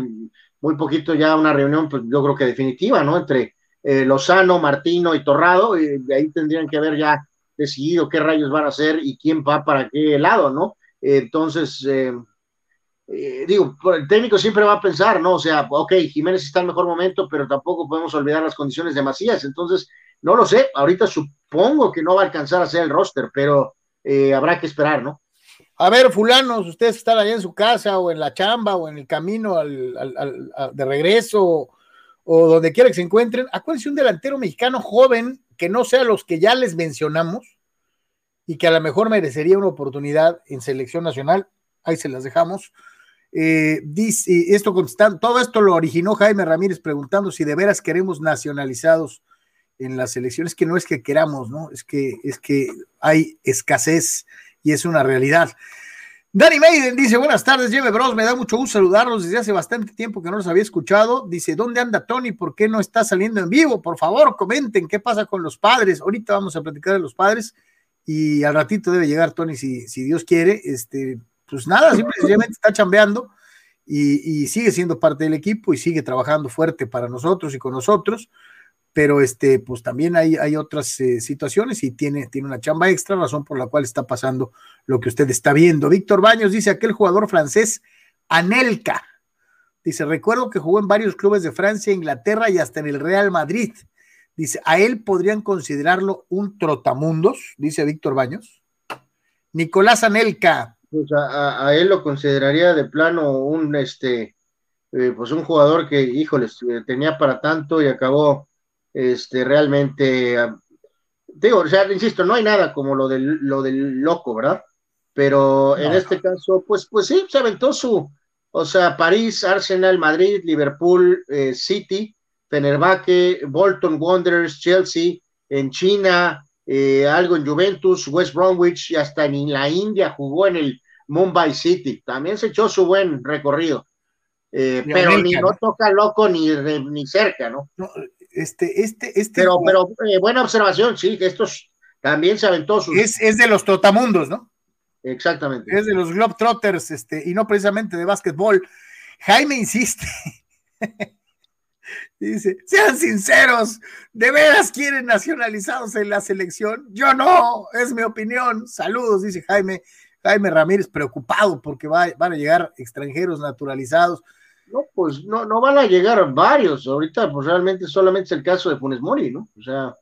muy poquito ya una reunión, pues yo creo que definitiva, ¿no? Entre eh, Lozano, Martino y Torrado, y de ahí tendrían que haber ya decidido qué rayos van a hacer y quién va para qué lado, ¿no? entonces, eh, eh, digo, el técnico siempre va a pensar, ¿no? O sea, ok, Jiménez está en mejor momento, pero tampoco podemos olvidar las condiciones de Macías, entonces, no lo sé, ahorita supongo que no va a alcanzar a ser el roster, pero habrá que esperar, ¿no? A ver, fulanos, ustedes están allá en su casa o en la chamba o en el camino de regreso o, donde quiera que se encuentren, acuérdense un delantero mexicano joven que no sea los que ya les mencionamos y que a lo mejor merecería una oportunidad en selección nacional. Ahí se las dejamos. Eh, dice, esto todo esto lo originó Jaime Ramírez preguntando si de veras queremos nacionalizados en las elecciones, que no es que queramos, ¿no? Es que, es que hay escasez y es una realidad. Danny Maiden dice, buenas tardes, Jimmy Bros, me da mucho gusto saludarlos desde hace bastante tiempo que no los había escuchado. Dice, ¿dónde anda Tony? ¿Por qué no está saliendo en vivo? Por favor, comenten qué pasa con los padres. Ahorita vamos a platicar de los padres y al ratito debe llegar Tony si, si Dios quiere. Este, pues nada, simplemente está chambeando y, y sigue siendo parte del equipo y sigue trabajando fuerte para nosotros y con nosotros pero este, pues también hay, hay otras eh, situaciones y tiene, tiene una chamba extra, razón por la cual está pasando lo que usted está viendo. Víctor Baños dice aquel jugador francés, Anelka. Dice, recuerdo que jugó en varios clubes de Francia, Inglaterra y hasta en el Real Madrid. Dice, a él podrían considerarlo un trotamundos, dice Víctor Baños. Nicolás Anelka. Pues a, él lo consideraría de plano un, este, eh, pues un jugador que, híjoles, eh, tenía para tanto y acabó este, realmente, digo, o sea, insisto, no hay nada como lo del, lo del loco, ¿verdad? Pero en este caso, pues, pues sí, se aventó su, o sea, París, Arsenal, Madrid, Liverpool, eh, City, Fenerbahce, Bolton Wanderers, Chelsea, en China, eh, algo en Juventus, West Bromwich y hasta en la India jugó en el Mumbai City. También se echó su buen recorrido. Eh, pero ni no toca loco ni, ni cerca, ¿no? este, este, este. Pero, pero eh, buena observación, sí, que estos también se aventó sus. Es, es de los trotamundos, ¿no? Exactamente. Es de los Globetrotters, este, y no precisamente de básquetbol. Jaime insiste. Dice, sean sinceros, ¿de veras quieren nacionalizados en la selección? Yo no, es mi opinión. Saludos, dice Jaime. Jaime Ramírez preocupado porque van a llegar extranjeros naturalizados. No, pues no, no van a llegar varios. Ahorita, pues realmente solamente es el caso de Funes Mori, ¿no? O sea.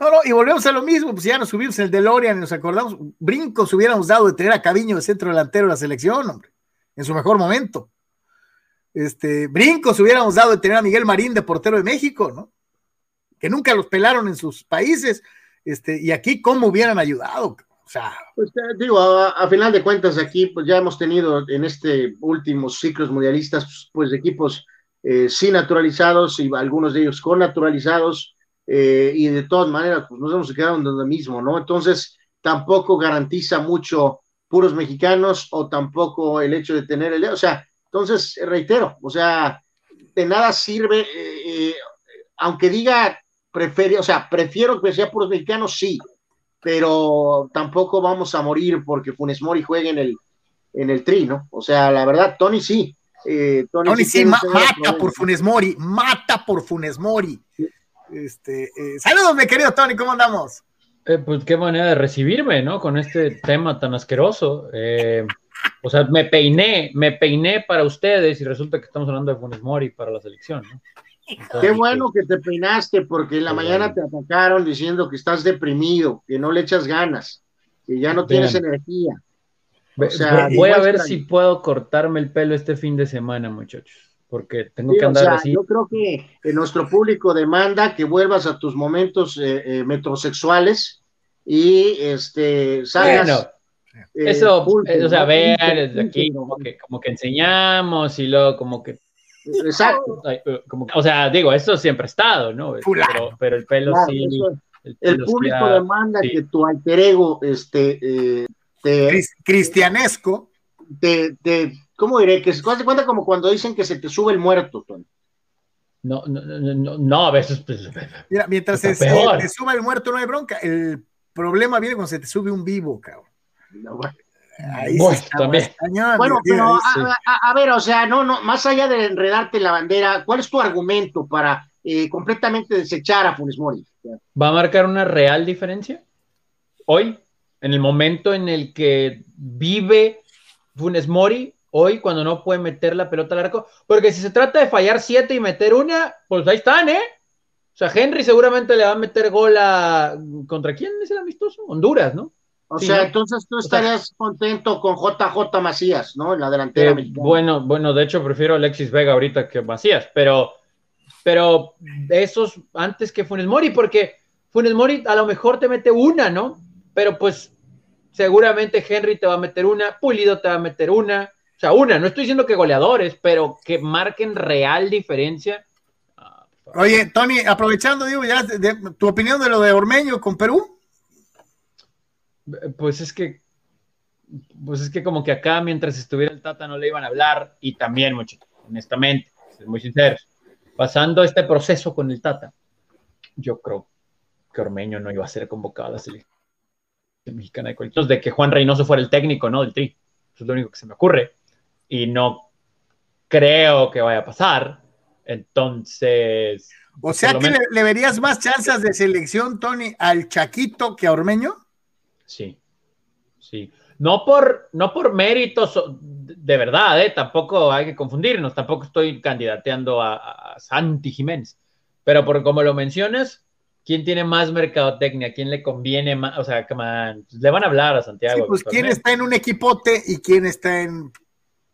No, no, y volvemos a lo mismo, pues ya nos subimos el DeLorean y nos acordamos, brincos hubiéramos dado de tener a Caviño de centro delantero de la selección, hombre, en su mejor momento. Este, brincos hubiéramos dado de tener a Miguel Marín de portero de México, ¿no? Que nunca los pelaron en sus países, este, y aquí cómo hubieran ayudado, o sea. Pues digo, a, final de cuentas aquí, pues ya hemos tenido en este últimos ciclos mundialistas, pues equipos eh, sin naturalizados y algunos de ellos con naturalizados, eh, y de todas maneras, pues nos hemos quedado en lo mismo, ¿no? Entonces, tampoco garantiza mucho puros mexicanos o tampoco el hecho de tener el, o sea, entonces, reitero, o sea, de nada sirve, eh, eh, aunque diga, prefiero, o sea, prefiero que sea puros mexicanos, sí, pero tampoco vamos a morir porque Funes Mori juegue en el, en el tri, ¿no? O sea, la verdad, Tony sí. Tony, sí, mata por Funes Mori, mata por Funes Mori. Este, eh, saludos, mi querido Tony, ¿cómo andamos? Eh, pues qué manera de recibirme, ¿no? Con este tema tan asqueroso. Eh, o sea, me peiné, me peiné para ustedes y resulta que estamos hablando de Funes Mori para la selección, ¿no? Qué bueno que te peinaste porque en la mañana te atacaron diciendo que estás deprimido, que no le echas ganas, que ya no tienes energía. O sea, voy a ver si puedo cortarme el pelo este fin de semana, muchachos porque tengo que andar así. Yo creo que nuestro público demanda que vuelvas a tus momentos eh, eh, metrosexuales y este salgas. Bueno, eh, eso, o sea, vean desde aquí como que, como que enseñamos y luego como que Exacto. Como, o sea, digo, eso siempre ha estado, ¿no? Pero, pero, el pelo sí. el, público demanda que tu alter ego, este, te, cristianesco, te, te, ¿cómo diré? Que se cuenta como cuando dicen que se te sube el muerto, Tony. No, no, no, no, a veces. Pues, Mira, mientras se, te suba el muerto, no hay bronca. El problema viene cuando se te sube un vivo, cabrón. Ahí bueno, también. bueno, pero a, ver, o sea, no, no, más allá de enredarte la bandera, ¿cuál es tu argumento para eh, completamente desechar a Funes Mori? ¿Va a marcar una real diferencia? Hoy, en el momento en el que vive Funes Mori, hoy cuando no puede meter la pelota al arco, porque si se trata de fallar siete y meter una, pues ahí están, ¿eh? O sea, Henry seguramente le va a meter gol a... ¿Contra quién es el amistoso? Honduras, ¿no? O sea, entonces tú estarías contento con JJ Macías, ¿no? En la delantera eh, Bueno, bueno, de hecho prefiero a Alexis Vega ahorita que Macías, pero, pero esos antes que Funes Mori, porque Funes Mori a lo mejor te mete una, ¿no? Pero pues seguramente Henry te va a meter una, Pulido te va a meter una, o sea, una, no estoy diciendo que goleadores, pero que marquen real diferencia. Oye, Tony, aprovechando, digo, ya, ¿tu opinión de lo de Ormeño con Perú? Pues es que, pues es que como que acá mientras estuviera el Tata no le iban a hablar y también, mucho, honestamente, muy sincero, pasando este proceso con el Tata, yo creo que Ormeño no iba a ser convocado a la selección mexicana de Entonces, de que Juan Reynoso fuera el técnico, ¿no? Del Tri. Eso es lo único que se me ocurre y no creo que vaya a pasar. Entonces. O sea que le, verías más chances de selección, Tony, al Chaquito que a Ormeño. Sí, sí. No por, no por méritos de verdad, ¿eh? tampoco hay que confundirnos, tampoco estoy candidateando a, Santi Jiménez, pero por como lo mencionas, ¿quién tiene más mercadotecnia? ¿Quién le conviene más? O sea, le van a hablar a Santiago. Sí, pues quién está en un equipote y quién está en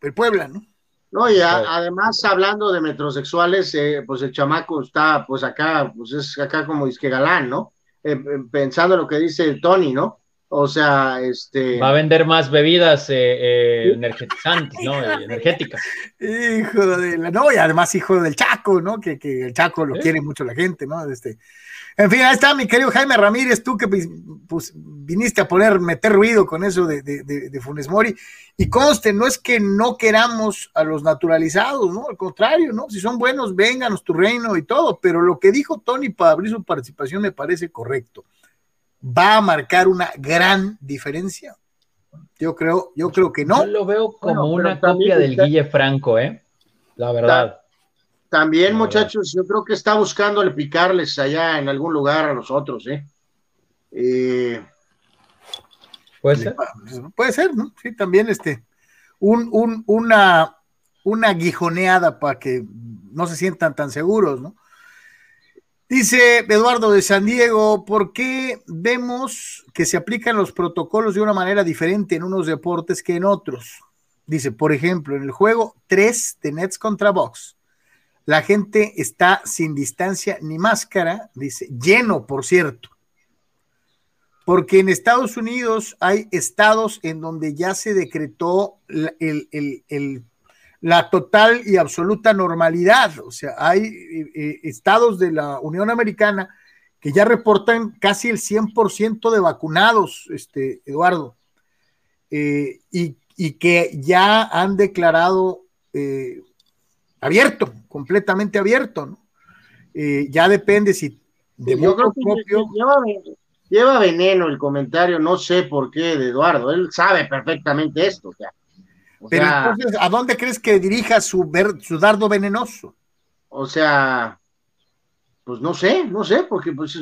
el Puebla, ¿no? No, y además hablando de metrosexuales, eh, pues el chamaco está pues acá, pues es acá como disque galán, ¿no? Eh, eh, pensando lo que dice Tony, ¿no? O sea, este. Va a vender más bebidas eh, energetizantes, ¿no? Energéticas. Hijo de la. No, y además hijo del Chaco, ¿no? Que, el Chaco lo quiere mucho la gente, ¿no? Este. En fin, ahí está mi querido Jaime Ramírez, tú que pues, viniste a poner, meter ruido con eso de, de, Funes Mori. Y conste, no es que no queramos a los naturalizados, ¿no? Al contrario, ¿no? Si son buenos, vénganos tu reino y todo. Pero lo que dijo Tony para abrir su participación me parece correcto. ¿Va a marcar una gran diferencia? Yo creo, yo creo que no. Yo lo veo como una copia del Guille Franco, ¿eh? La verdad. También, muchachos, yo creo que está buscando el picarles allá en algún lugar a los otros, ¿eh? eh puede ser. Puede ser, ¿no? Sí, también este, un, un, una, una guijoneada para que no se sientan tan seguros, ¿no? Dice Eduardo de San Diego, ¿por qué vemos que se aplican los protocolos de una manera diferente en unos deportes que en otros? Dice, por ejemplo, en el juego 3 de Nets contra Box, la gente está sin distancia ni máscara, dice, lleno, por cierto. Porque en Estados Unidos hay estados en donde ya se decretó la total y absoluta normalidad. O sea, hay eh, eh, estados de la Unión Americana que ya reportan casi el 100% de vacunados, este, Eduardo, eh, y, que ya han declarado abierto, completamente abierto, ¿no? Eh, ya depende si de Yo creo que lleva, veneno el comentario, no sé por qué, de Eduardo, él sabe perfectamente esto, Pero entonces, ¿a dónde crees que dirija su, su dardo venenoso? O sea, pues no sé, no sé, porque pues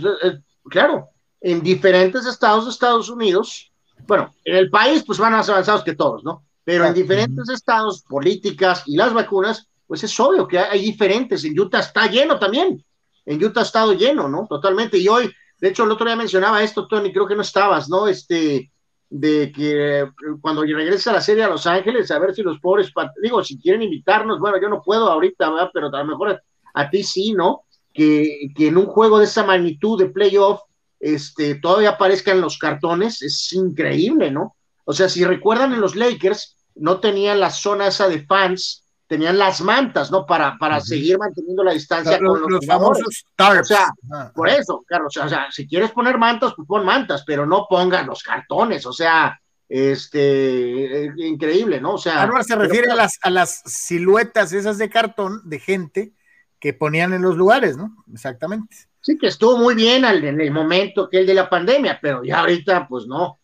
claro, en diferentes estados de Estados Unidos, bueno, en el país pues van más avanzados que todos, ¿no? Pero en diferentes estados, políticas y las vacunas, pues es obvio que hay diferentes. En Utah está lleno también. En Utah ha estado lleno, ¿no? Totalmente. Y hoy, de hecho, el otro día mencionaba esto, Tony, creo que no estabas, ¿no? Este, de que eh, cuando regresa a la serie a Los Ángeles, a ver si los pobres, digo, si quieren invitarnos, bueno, yo no puedo ahorita, ¿verdad? Pero a lo mejor a, ti sí, ¿no? Que, que, en un juego de esa magnitud de playoff, este, todavía aparezcan los cartones, es increíble, ¿no? O sea, si recuerdan en los Lakers, no tenían la zona esa de fans, tenían las mantas, ¿no? Para, para seguir manteniendo la distancia con los, famosos O sea, por eso, Carlos, o sea, si quieres poner mantas, pues pon mantas, pero no pongan los cartones, o sea, este, eh, increíble, ¿no? O sea. Ahora se refiere a, las, a las siluetas esas de cartón de gente que ponían en los lugares, ¿no? Exactamente. Sí, que estuvo muy bien en el momento que el de la pandemia, pero ya ahorita, pues no.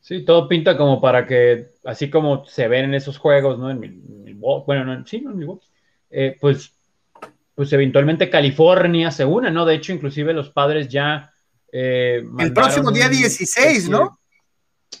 Sí, todo pinta como para que, así como se ven en esos juegos, ¿no? En bueno, no, sí, no en mi eh, pues, pues eventualmente California se une, ¿no? De hecho, inclusive los padres ya... Eh, el próximo día 16, ¿no?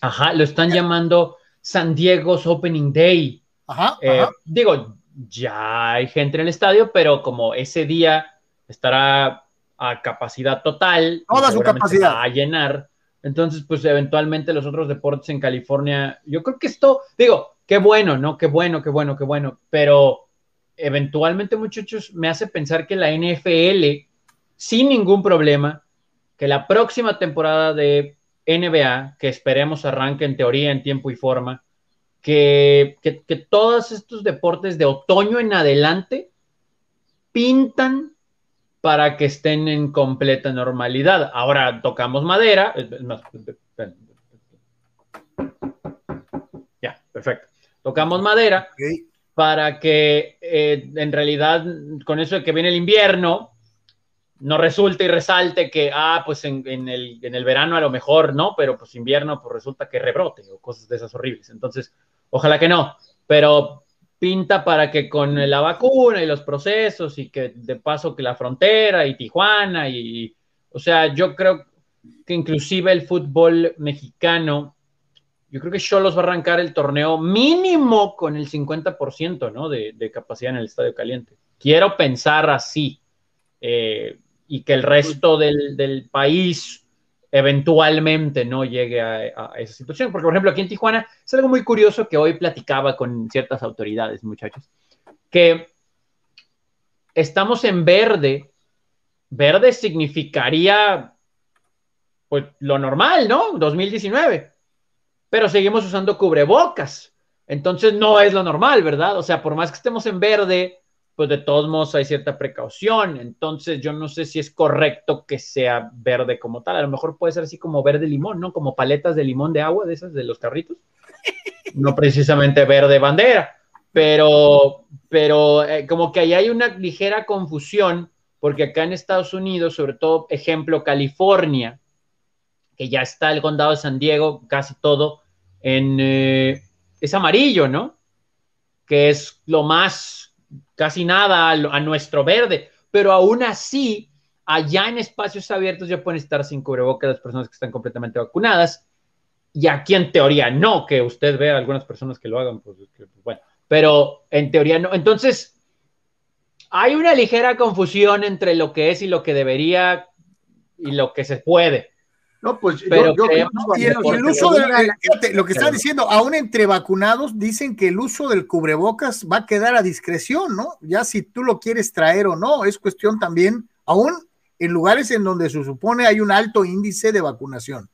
Ajá, lo están llamando San Diego's Opening Day. Ajá, eh, Digo, ya hay gente en el estadio, pero como ese día estará a capacidad total, toda su capacidad a llenar entonces, pues eventualmente los otros deportes en California, yo creo que esto, digo, qué bueno, ¿no? Qué bueno, qué bueno, qué bueno, pero eventualmente, muchachos, me hace pensar que la NFL, sin ningún problema, que la próxima temporada de NBA, que esperemos arranque en teoría, en tiempo y forma, que, que, todos estos deportes de otoño en adelante pintan para que estén en completa normalidad. Ahora tocamos madera. Ya, perfecto. Tocamos madera para que eh, en realidad con eso de que viene el invierno no resulte y resalte que, ah, pues en, el, en el verano a lo mejor no, pero pues invierno pues resulta que rebrote o cosas de esas horribles. Entonces, ojalá que no, pero pinta para que con la vacuna y los procesos y que de paso que la frontera y Tijuana y, o sea, yo creo que inclusive el fútbol mexicano, yo creo que Cholos va a arrancar el torneo mínimo con el 50%, ¿no? De, capacidad en el estadio caliente. Quiero pensar así eh, y que el resto del, país eventualmente no llegue a, esa situación. Porque, por ejemplo, aquí en Tijuana es algo muy curioso que hoy platicaba con ciertas autoridades, muchachos, que estamos en verde. Verde significaría pues lo normal, ¿no? 2019. Pero seguimos usando cubrebocas. Entonces no es lo normal, ¿verdad? O sea, por más que estemos en verde, pues de todos modos hay cierta precaución. Entonces yo no sé si es correcto que sea verde como tal. A lo mejor puede ser así como verde limón, ¿no? Como paletas de limón de agua de esas de los carritos. No precisamente verde bandera, pero, pero eh, como que ahí hay una ligera confusión porque acá en Estados Unidos, sobre todo ejemplo California, que ya está el condado de San Diego, casi todo en eh, es amarillo, ¿no? Que es lo más casi nada a, nuestro verde, pero aún así, allá en espacios abiertos ya pueden estar sin cubrebocas las personas que están completamente vacunadas, y aquí en teoría no, que usted vea algunas personas que lo hagan, pues, pues bueno, pero en teoría no. Entonces, hay una ligera confusión entre lo que es y lo que debería y lo que se puede. No, pues pero yo, y el, uso de lo que está diciendo, aún entre vacunados dicen que el uso del cubrebocas va a quedar a discreción, ¿no? Ya si tú lo quieres traer o no, es cuestión también, aún en lugares en donde se supone hay un alto índice de vacunación.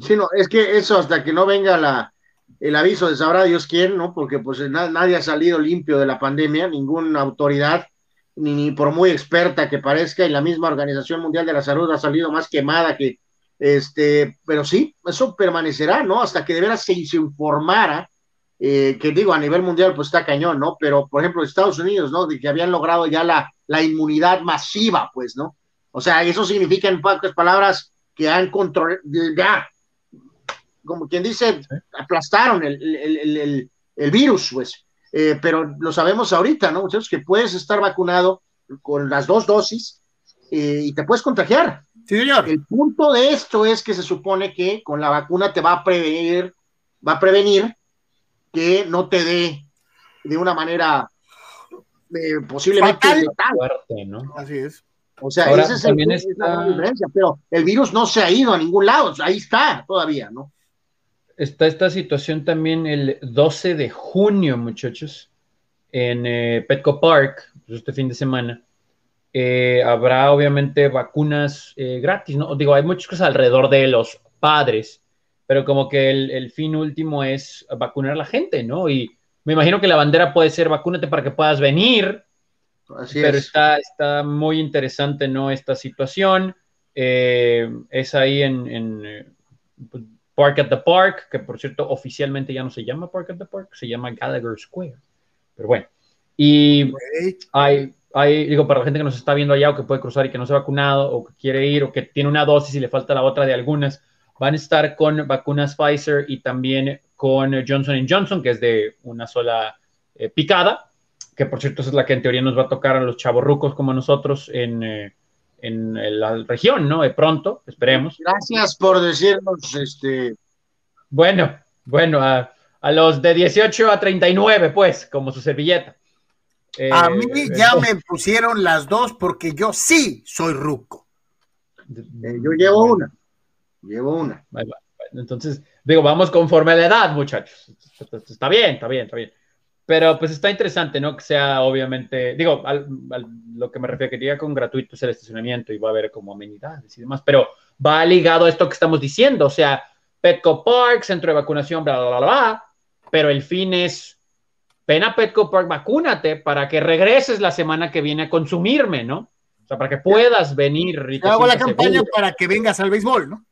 Sí, no, es que eso hasta que no venga la, el aviso de sabrá Dios quién, ¿no? Porque pues nadie ha salido limpio de la pandemia, ninguna autoridad, ni, ni por muy experta que parezca, y la misma Organización Mundial de la Salud ha salido más quemada que este, pero sí, eso permanecerá, ¿no? Hasta que de veras se, informara, eh, que digo, a nivel mundial, pues está cañón, ¿no? Pero, por ejemplo, Estados Unidos, ¿no? De que habían logrado ya la, la inmunidad masiva, pues, ¿no? O sea, eso significa en pocas palabras que han controlado, ya, como quien dice, aplastaron el, el, el, el virus, pues. Eh, pero lo sabemos ahorita, ¿no? Muchachos, que puedes estar vacunado con las dos dosis eh, y te puedes contagiar. El punto de esto es que se supone que con la vacuna te va a prevenir, va a prevenir que no te dé de una manera eh, posiblemente Así es. O sea, esa es la diferencia, pero el virus no se ha ido a ningún lado, ahí está todavía, ¿no? Está esta situación también el 12 de junio, muchachos, en eh, Petco Park, pues, este fin de semana eh, habrá obviamente vacunas eh, gratis, ¿no? Digo, hay muchas cosas alrededor de los padres, pero como que el, fin último es vacunar a la gente, ¿no? Y me imagino que la bandera puede ser vacúnate para que puedas venir, pero Está, está muy interesante, ¿no? Esta situación. Eh, es ahí en, pues, Park at the Park, que por cierto oficialmente ya no se llama Park at the Park, se llama Gallagher Square. Pero bueno, y hay hay, digo, para la gente que nos está viendo allá o que puede cruzar y que no se ha vacunado o que quiere ir o que tiene una dosis y le falta la otra de algunas, van a estar con vacunas Pfizer y también con Johnson Johnson, que es de una sola eh, picada, que por cierto es la que en teoría nos va a tocar a los chavorrucos como nosotros en, eh, en la región, ¿no? De pronto, esperemos. Gracias por decirnos, este... Bueno, bueno, a, a los de 18 a 39, pues, como su servilleta a mí eh, ya me pusieron las dos porque yo sí soy ruco. Eh, yo llevo una. Llevo una. Entonces, digo, vamos conforme a la edad, muchachos. Está bien, está bien, está bien. Pero pues está interesante, ¿no? Que sea obviamente, digo, lo que me refiero que diga con gratuito es el estacionamiento y va a haber como amenidades y demás, pero va ligado a esto que estamos diciendo, o sea, Petco Park, centro de vacunación, bla, bla, bla, bla, pero el fin es ven a Petco Park, vacúnate para que regreses la semana que viene a consumirme, ¿no? O sea, para que puedas venir. Y hago la campaña para que vengas al béisbol, ¿no?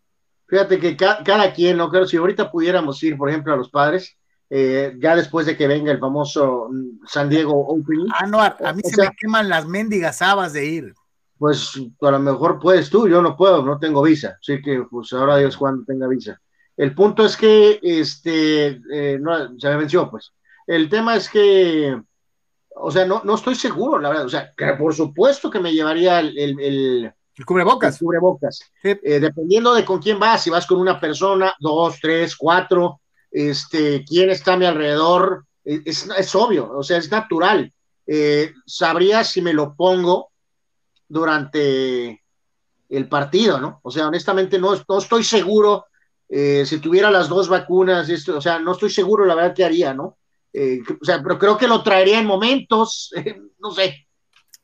Fíjate que cada quien, ¿no? Creo si ahorita pudiéramos ir, por ejemplo, a los padres, eh, ya después de que venga el famoso San Diego Open. Ah, no, a, mí se me queman las mendigas habas de ir. Pues a lo mejor puedes tú, yo no puedo, no tengo visa, así que pues ahora Dios cuando tenga visa. El punto es que este eh, no, se me venció, pues. El tema es que, o sea, no, no estoy seguro, la verdad. O sea, que por supuesto que me llevaría el, el, cubrebocas. cubrebocas. Eh, dependiendo de con quién vas, si vas con una persona, dos, tres, cuatro, este, quién está a mi alrededor, e, es, es obvio, o sea, es natural. Eh, sabría si me lo pongo durante el partido, ¿no? O sea, honestamente no, no estoy seguro eh, si tuviera las dos vacunas, esto, o sea, no estoy seguro la verdad que haría, ¿no? Eh, o sea, pero creo que lo traería en momentos, no sé.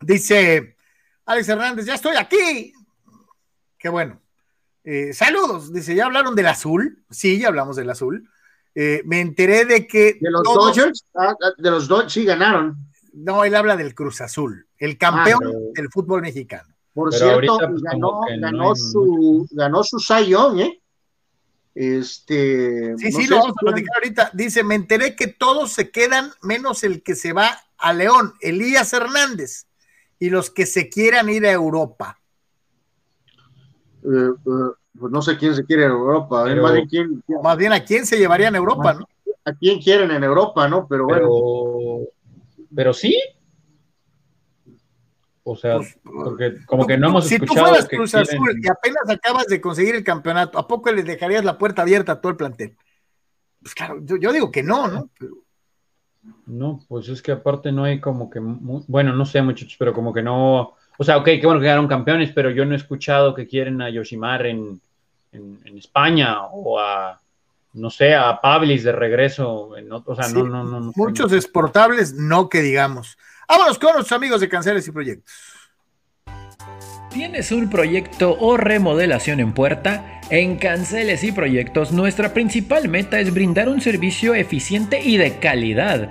Dice Alex Hernández, ya estoy aquí. Qué bueno. Eh, saludos, dice, ¿ya hablaron del azul? Sí, ya hablamos del azul. Eh, me enteré de que... De los Dodgers, ah, ah, de los Dodgers, sí ganaron. No, él habla del Cruz Azul, el campeón ah, del fútbol mexicano. Por cierto, pues, ganó, su, ganó su sayón, ¿eh? Este. Sí, sí, lo vamos a platicar ahorita. Dice: Me enteré que todos se quedan menos el que se va a León, Elías Hernández, y los que se quieran ir a Europa. Eh, eh, pues no sé quién se quiere en Europa. más, bien, ¿quién, más, bien, a quién se llevarían a Europa, ¿no? A quién quieren en Europa, ¿no? Pero, bueno. Pero sí. O sea, pues, porque como que no hemos si escuchado. Si tú fueras Cruz Azul y apenas acabas de conseguir el campeonato, ¿a poco le dejarías la puerta abierta a todo el plantel? Pues claro, yo, digo que no, ¿no? No, pues es que aparte no hay como que. Bueno, no sé, muchachos, pero como que no o sea, ok, qué bueno que quedaron campeones, pero yo no he escuchado que quieren a Yoshimar en, en, España o a, no sé, a Pablis de regreso. En o sea, no, no, no, Muchos exportables, no que digamos. Vámonos con los amigos de Canceles y Proyectos. ¿Tienes un proyecto o remodelación en puerta? En Canceles y Proyectos nuestra principal meta es brindar un servicio eficiente y de calidad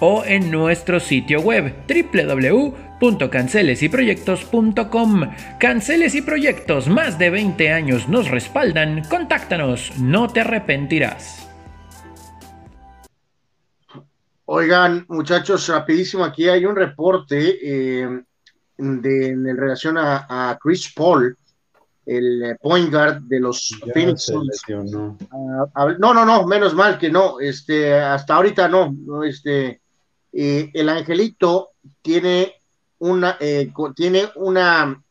o en nuestro sitio web www.cancelesyproyectos.com. Canceles y Proyectos, más de 20 años nos respaldan. Contáctanos, no te arrepentirás. Oigan, muchachos, rapidísimo, aquí hay un reporte eh, de, en relación a Chris Paul el eh, point guard de los Phoenix ah, no, no, no, menos mal que no, este, hasta ahorita no, este, eh, el angelito tiene una, eh, tiene una,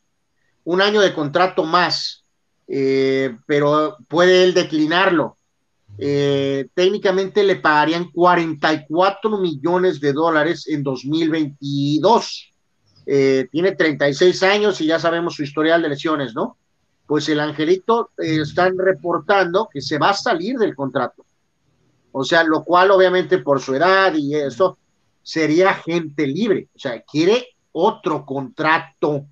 un año de contrato más, pero puede él declinarlo. técnicamente le pagarían 44 millones de dólares en 2022. tiene 36 años y ya sabemos su historial de lesiones, ¿no? Pues el angelito eh, están reportando que se va a salir del contrato. O sea, lo cual obviamente por su edad y eso sería gente libre. O sea, quiere otro contrato.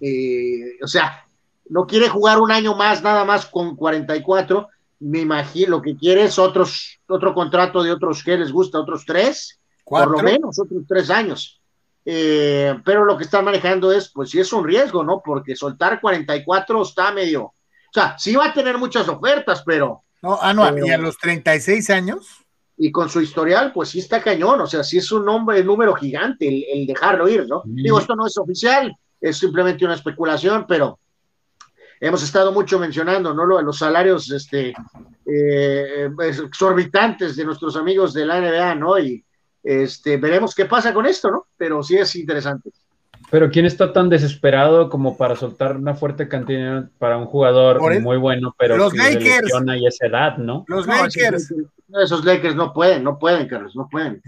Eh, o sea, no quiere jugar un año más, nada más con 44. Me imagino, lo que quiere es otros, otro contrato de otros que les gusta, otros tres, por lo menos otros tres años. Eh, pero lo que están manejando es, pues sí es un riesgo, ¿no? Porque soltar 44 está medio, o sea, sí va a tener muchas ofertas, pero... No, ah, no, y a los 36 años. Y con su historial, pues sí está cañón, o sea, sí es un nombre, número gigante el, dejarlo ir, ¿no? Digo, esto no es oficial, es simplemente una especulación, pero hemos estado mucho mencionando, ¿no? Los salarios este, eh, exorbitantes de nuestros amigos de la NBA, ¿no? Y, este, veremos qué pasa con esto, ¿no? Pero sí es interesante. Pero ¿quién está tan desesperado como para soltar una fuerte cantidad para un jugador muy bueno, pero los Lakers y esa edad, ¿no? Los Lakers. Esos Lakers no pueden, no pueden, Carlos, no pueden.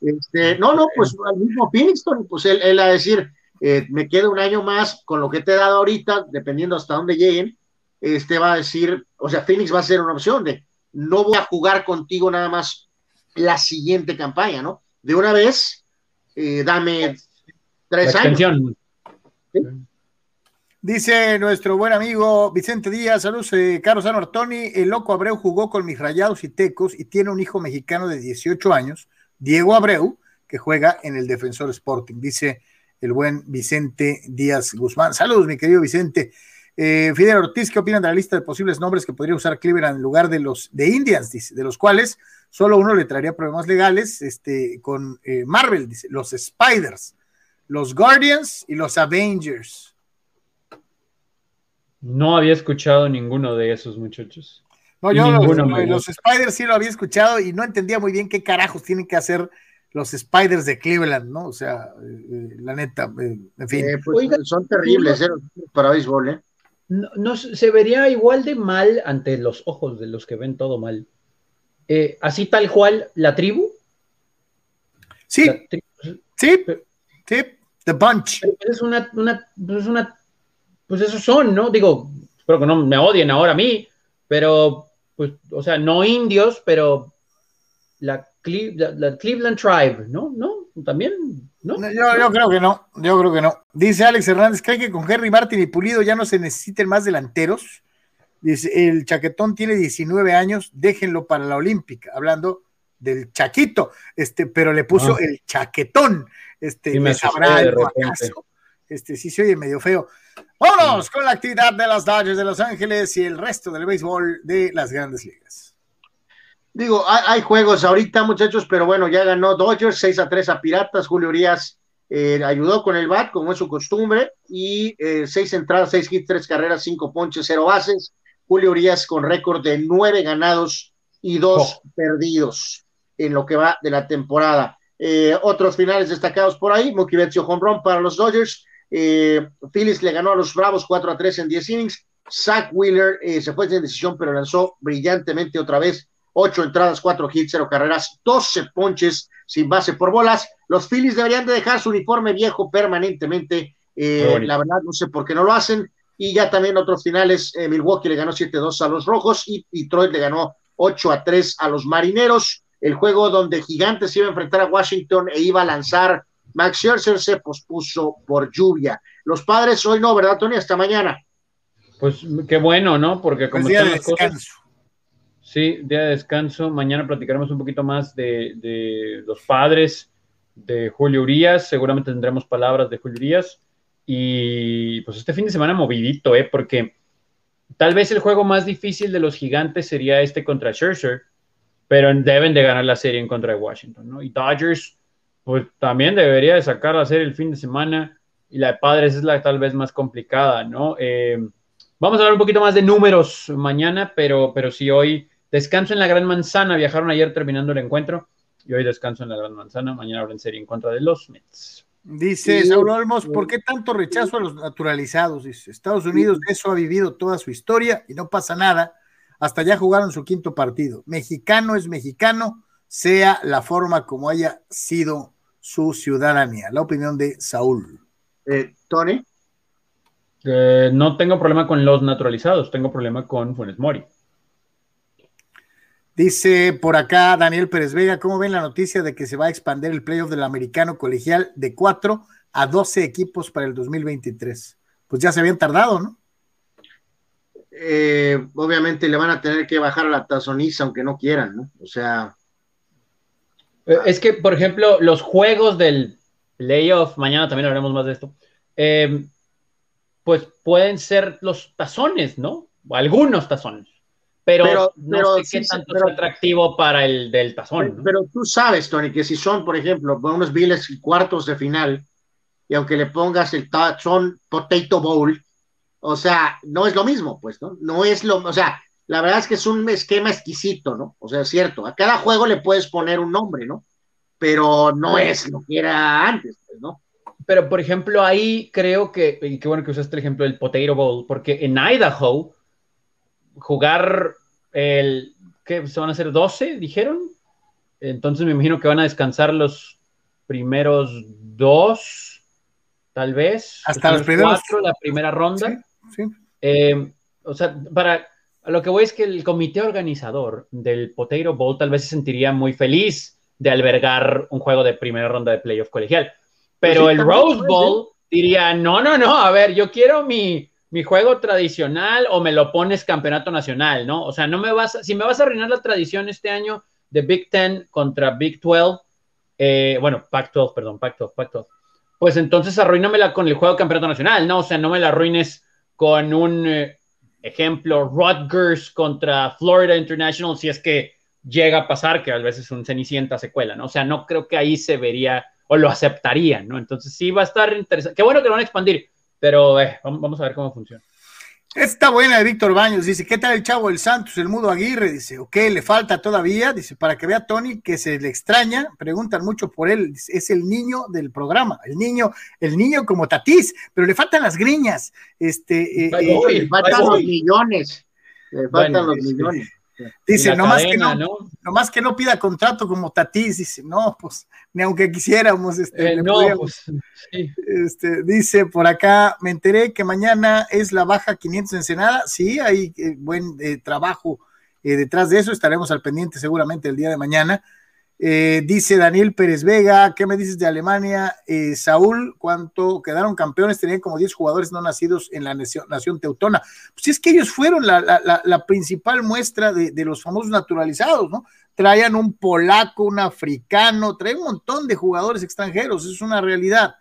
Este, no, no, pues al mismo Phoenix, pues él, él a decir, eh, me queda un año más con lo que te he dado ahorita, dependiendo hasta dónde lleguen, este va a decir, o sea, Phoenix va a ser una opción de no voy a jugar contigo nada más la siguiente campaña, ¿no? De una vez, eh, dame tres años. Dice nuestro buen amigo Vicente Díaz, saludos, eh, Carlos Artoni, el loco Abreu jugó con mis rayados y tecos y tiene un hijo mexicano de 18 años, Diego Abreu, que juega en el Defensor Sporting, dice el buen Vicente Díaz Guzmán. Saludos, mi querido Vicente. Eh, Fidel Ortiz, ¿qué opinan de la lista de posibles nombres que podría usar Cleveland en lugar de los de Indians, dice, de los cuales Solo uno le traería problemas legales este, con eh, Marvel, dice, los Spiders, los Guardians y los Avengers. No había escuchado ninguno de esos muchachos. No, yo los, los, Spiders sí lo había escuchado y no entendía muy bien qué carajos tienen que hacer los Spiders de Cleveland, ¿no? O sea, eh, la neta, en fin. Pues, son terribles para béisbol, ¿eh? No, se vería igual de mal ante los ojos de los que ven todo mal. Así tal cual la tribu. Sí, sí, sí, The Bunch. Es una, una, es una, pues esos son, ¿no? Digo, espero que no me odien ahora a mí, pero, pues, o sea, no indios, pero la, Cleveland Tribe, ¿no? ¿No? También, ¿no? Yo, creo que no, yo creo que no. Dice Alex Hernández, ¿cree que con Henry Martin y Pulido ya no se necesiten más delanteros? Dice, el chaquetón tiene 19 años, déjenlo para la Olímpica, hablando del chaquito, este, pero le puso ah. el chaquetón, este, me sabrá Este, sí se oye medio feo. Vámonos con la actividad de los Dodgers de Los Ángeles y el resto del béisbol de las grandes ligas. Digo, hay, juegos ahorita, muchachos, pero bueno, ya ganó Dodgers 6 a 3 a Piratas. Julio Urias eh, ayudó con el bat, como es su costumbre, y eh, seis entradas, seis hits, tres carreras, cinco ponches, cero bases. Julio Urias con récord de nueve ganados y dos oh. perdidos en lo que va de la temporada. Eh, otros finales destacados por ahí, home run para los Dodgers, eh, Phillies le ganó a los Bravos 4 a 3 en 10 innings. Zach Wheeler eh, se fue sin decisión, pero lanzó brillantemente otra vez. 8 entradas, 4 hits, 0 carreras, 12 ponches sin base por bolas. Los Phillies deberían de dejar su uniforme viejo permanentemente. Eh, la verdad, no sé por qué no lo hacen. Y ya también otros finales, Milwaukee le ganó 7-2 a los Rojos y Detroit le ganó 8 a 3 a los Marineros. El juego donde Gigantes iba a enfrentar a Washington e iba a lanzar Max Scherzer se pospuso por lluvia. Los padres hoy no, ¿verdad, Tony? Hasta mañana. Pues qué bueno, ¿no? Porque como pues día de descanso. sí, día de descanso. Mañana platicaremos un poquito más de, los padres de Julio Urias. Seguramente tendremos palabras de Julio Urias. Y pues este fin de semana movidito, ¿eh? Porque tal vez el juego más difícil de los gigantes sería este contra Scherzer, pero deben de ganar la serie en contra de Washington, ¿no? Y Dodgers pues también debería de sacar la serie el fin de semana y la de Padres es la tal vez más complicada, ¿no? Eh, vamos a hablar un poquito más de números mañana, pero, pero sí hoy descanso en la Gran Manzana, viajaron ayer terminando el encuentro y hoy descanso en la Gran Manzana, mañana en serie en contra de los Mets. Dice Saulo Olmos, ¿por qué tanto rechazo a los naturalizados? Dice, Estados Unidos eso ha vivido toda su historia y no pasa nada. Hasta ya jugaron su quinto partido. Mexicano es mexicano, sea la forma como haya sido su ciudadanía. La opinión de Saúl. Eh, Tony. Eh, no tengo problema con los naturalizados, tengo problema con Funes Mori. Dice por acá Daniel Pérez Vega, ¿cómo ven la noticia de que se va a expandir el playoff del americano colegial de 4 a 12 equipos para el 2023? Pues ya se habían tardado, ¿no? Eh, obviamente le van a tener que bajar a la tazoniza, aunque no quieran, ¿no? O sea, eh, es que, por ejemplo, los juegos del playoff, mañana también hablaremos más de esto, eh, pues pueden ser los tazones, ¿no? O algunos tazones. Pero, no sé qué tanto es atractivo para el del tazón. Pero, tú sabes, Tony, que si son, por ejemplo, unos Bills cuartos de final, y aunque le pongas el tazón Potato Bowl, o sea, no es lo mismo, pues, ¿no? No es lo, o sea, la verdad es que es un esquema exquisito, ¿no? O sea, es cierto, a cada juego le puedes poner un nombre, ¿no? Pero no es lo que era antes, pues, ¿no? Pero, por ejemplo, ahí creo que, y qué bueno que usaste el ejemplo del Potato Bowl, porque en Idaho, jugar el, ¿qué? ¿Se van a hacer 12, dijeron? Entonces me imagino que van a descansar los primeros dos, tal vez. Hasta los, primeros cuatro, la primera ronda. Sí, eh, o sea, para a lo que voy es que el comité organizador del Potato Bowl tal vez se sentiría muy feliz de albergar un juego de primera ronda de playoff colegial. Pero pues el Rose Bowl diría, no, no, no, a ver, yo quiero mi, mi juego tradicional o me lo pones campeonato nacional, ¿no? O sea, no me vas, si me vas a arruinar la tradición este año de Big Ten contra Big 12, eh, bueno, Pac-12, perdón, Pac-12, Pac-12, pues entonces arruínamela con el juego campeonato nacional, ¿no? O sea, no me la arruines con un... Eh, Ejemplo, Rutgers contra Florida International, si es que llega a pasar, que a veces es un Cenicienta secuela, ¿no? O sea, no creo que ahí se vería o lo aceptarían, ¿no? Entonces sí va a estar interesante. Qué bueno que lo van a expandir, pero eh, vamos a ver cómo funciona. Está buena de Víctor Baños. Dice, ¿qué tal el chavo del Santos, el mudo Aguirre? Dice, ok, le falta todavía. Dice, para que vea Tony que se le extraña. Preguntan mucho por él. es el niño del programa. El niño, el niño como Tatís, pero le faltan las griñas. Este, eh, eh, le faltan los millones. Le faltan los millones. Dice, nomás, que no, que no pida contrato como Tatís, dice, no, pues, ni aunque quisiéramos. Este, eh, no, pues, este, dice por acá, me enteré que mañana es la baja 500 Ensenada, sí, hay eh, buen eh, trabajo detrás de eso, estaremos al pendiente seguramente el día de mañana. Eh, dice Daniel Pérez Vega, ¿qué me dices de Alemania? Eh, Saúl, ¿cuánto quedaron campeones? Tenían como 10 jugadores no nacidos en la nación, teutona. Pues es que ellos fueron la, principal muestra de, los famosos naturalizados, ¿no? Traían un polaco, un africano, traían un montón de jugadores extranjeros, es una realidad.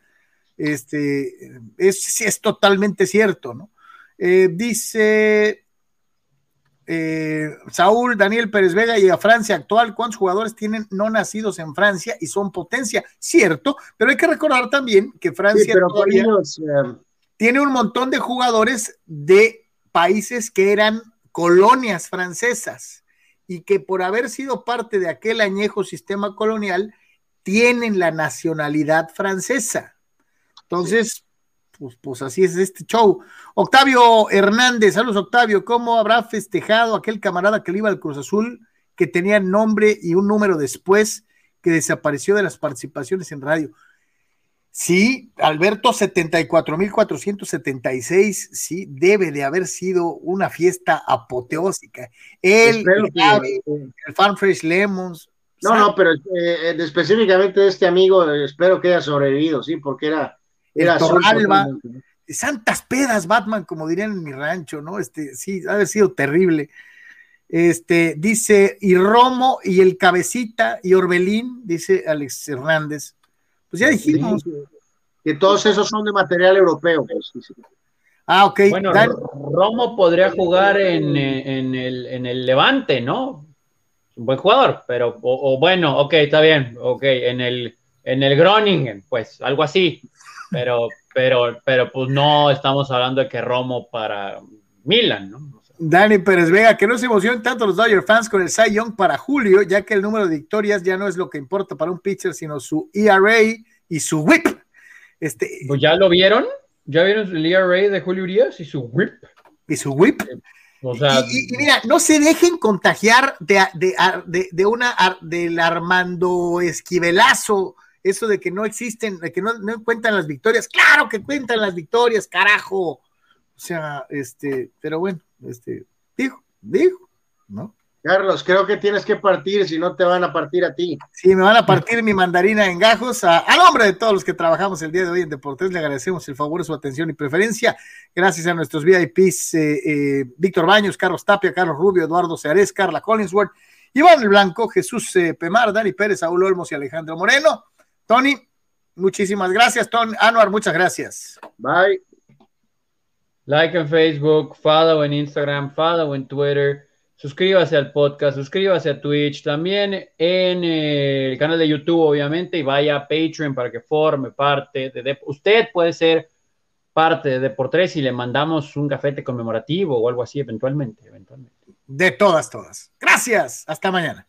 Este, es, es totalmente cierto, ¿no? Eh, dice eh, Saúl, Daniel Pérez Vega y a Francia actual, ¿cuántos jugadores tienen no nacidos en Francia y son potencia? Cierto, pero hay que recordar también que Francia eh, tiene un montón de jugadores de países que eran colonias francesas y que por haber sido parte de aquel añejo sistema colonial tienen la nacionalidad francesa. Entonces, pues, pues, así es este show. Octavio Hernández, saludos Octavio, ¿cómo habrá festejado aquel camarada que le iba al Cruz Azul, que tenía nombre y un número después, que desapareció de las participaciones en radio? Sí, Alberto, 74.476, sí, debe de haber sido una fiesta apoteósica. Él, el, el Farmfresh Lemons. No, no, pero eh, específicamente de este amigo, espero que haya sobrevivido, sí, porque era era Alba, santas pedas, Batman, como dirían en mi rancho, ¿no? Este, sí, ha sido terrible. Este, dice, y Romo y el Cabecita y Orbelín, dice Alex Hernández. Pues ya dijimos. que todos esos son de material europeo. Ah, ok. Bueno, Romo podría jugar en, el, en, el, Levante, ¿no? Un buen jugador, pero, o, bueno, ok, está bien, ok, en el, en el Groningen, pues, algo así pero, pero, pero pues no estamos hablando de que Romo para Milan, ¿no? Dani Pérez Vega, que no se emocionen tanto los Dodger fans con el Cy Young para julio, ya que el número de victorias ya no es lo que importa para un pitcher, sino su ERA y su whip. Este, pues ya lo vieron, ya vieron el ERA de Julio Urias y su whip. Y su whip. Eh, o sea, y, mira, no se dejen contagiar de, de, de, de una del Armando Esquivelazo eso de que no existen, de que no, cuentan las victorias, claro que cuentan las victorias, carajo. O sea, este, pero bueno, este, dijo, dijo, ¿no? Carlos, creo que tienes que partir, si no te van a partir a ti. Sí, me van a partir mi mandarina en gajos. A, nombre de todos los que trabajamos el día de hoy en Deportes, le agradecemos el favor, su atención y preferencia. Gracias a nuestros VIPs, eh, eh, Víctor Baños, Carlos Tapia, Carlos Rubio, Eduardo Ceares, Carla Collinsworth, Iván el Blanco, Jesús eh, Pemar, Dani Pérez, Saúl Olmos y Alejandro Moreno. Tony, muchísimas gracias. Tony Anuar, muchas gracias. Bye. Like en Facebook, follow en Instagram, follow en Twitter. Suscríbase al podcast, suscríbase a Twitch, también en el canal de YouTube, obviamente, y vaya a Patreon para que forme parte de... Usted puede ser parte de Deportes y le mandamos un cafete conmemorativo o algo así eventualmente, eventualmente. De todas, todas. Gracias. Hasta mañana.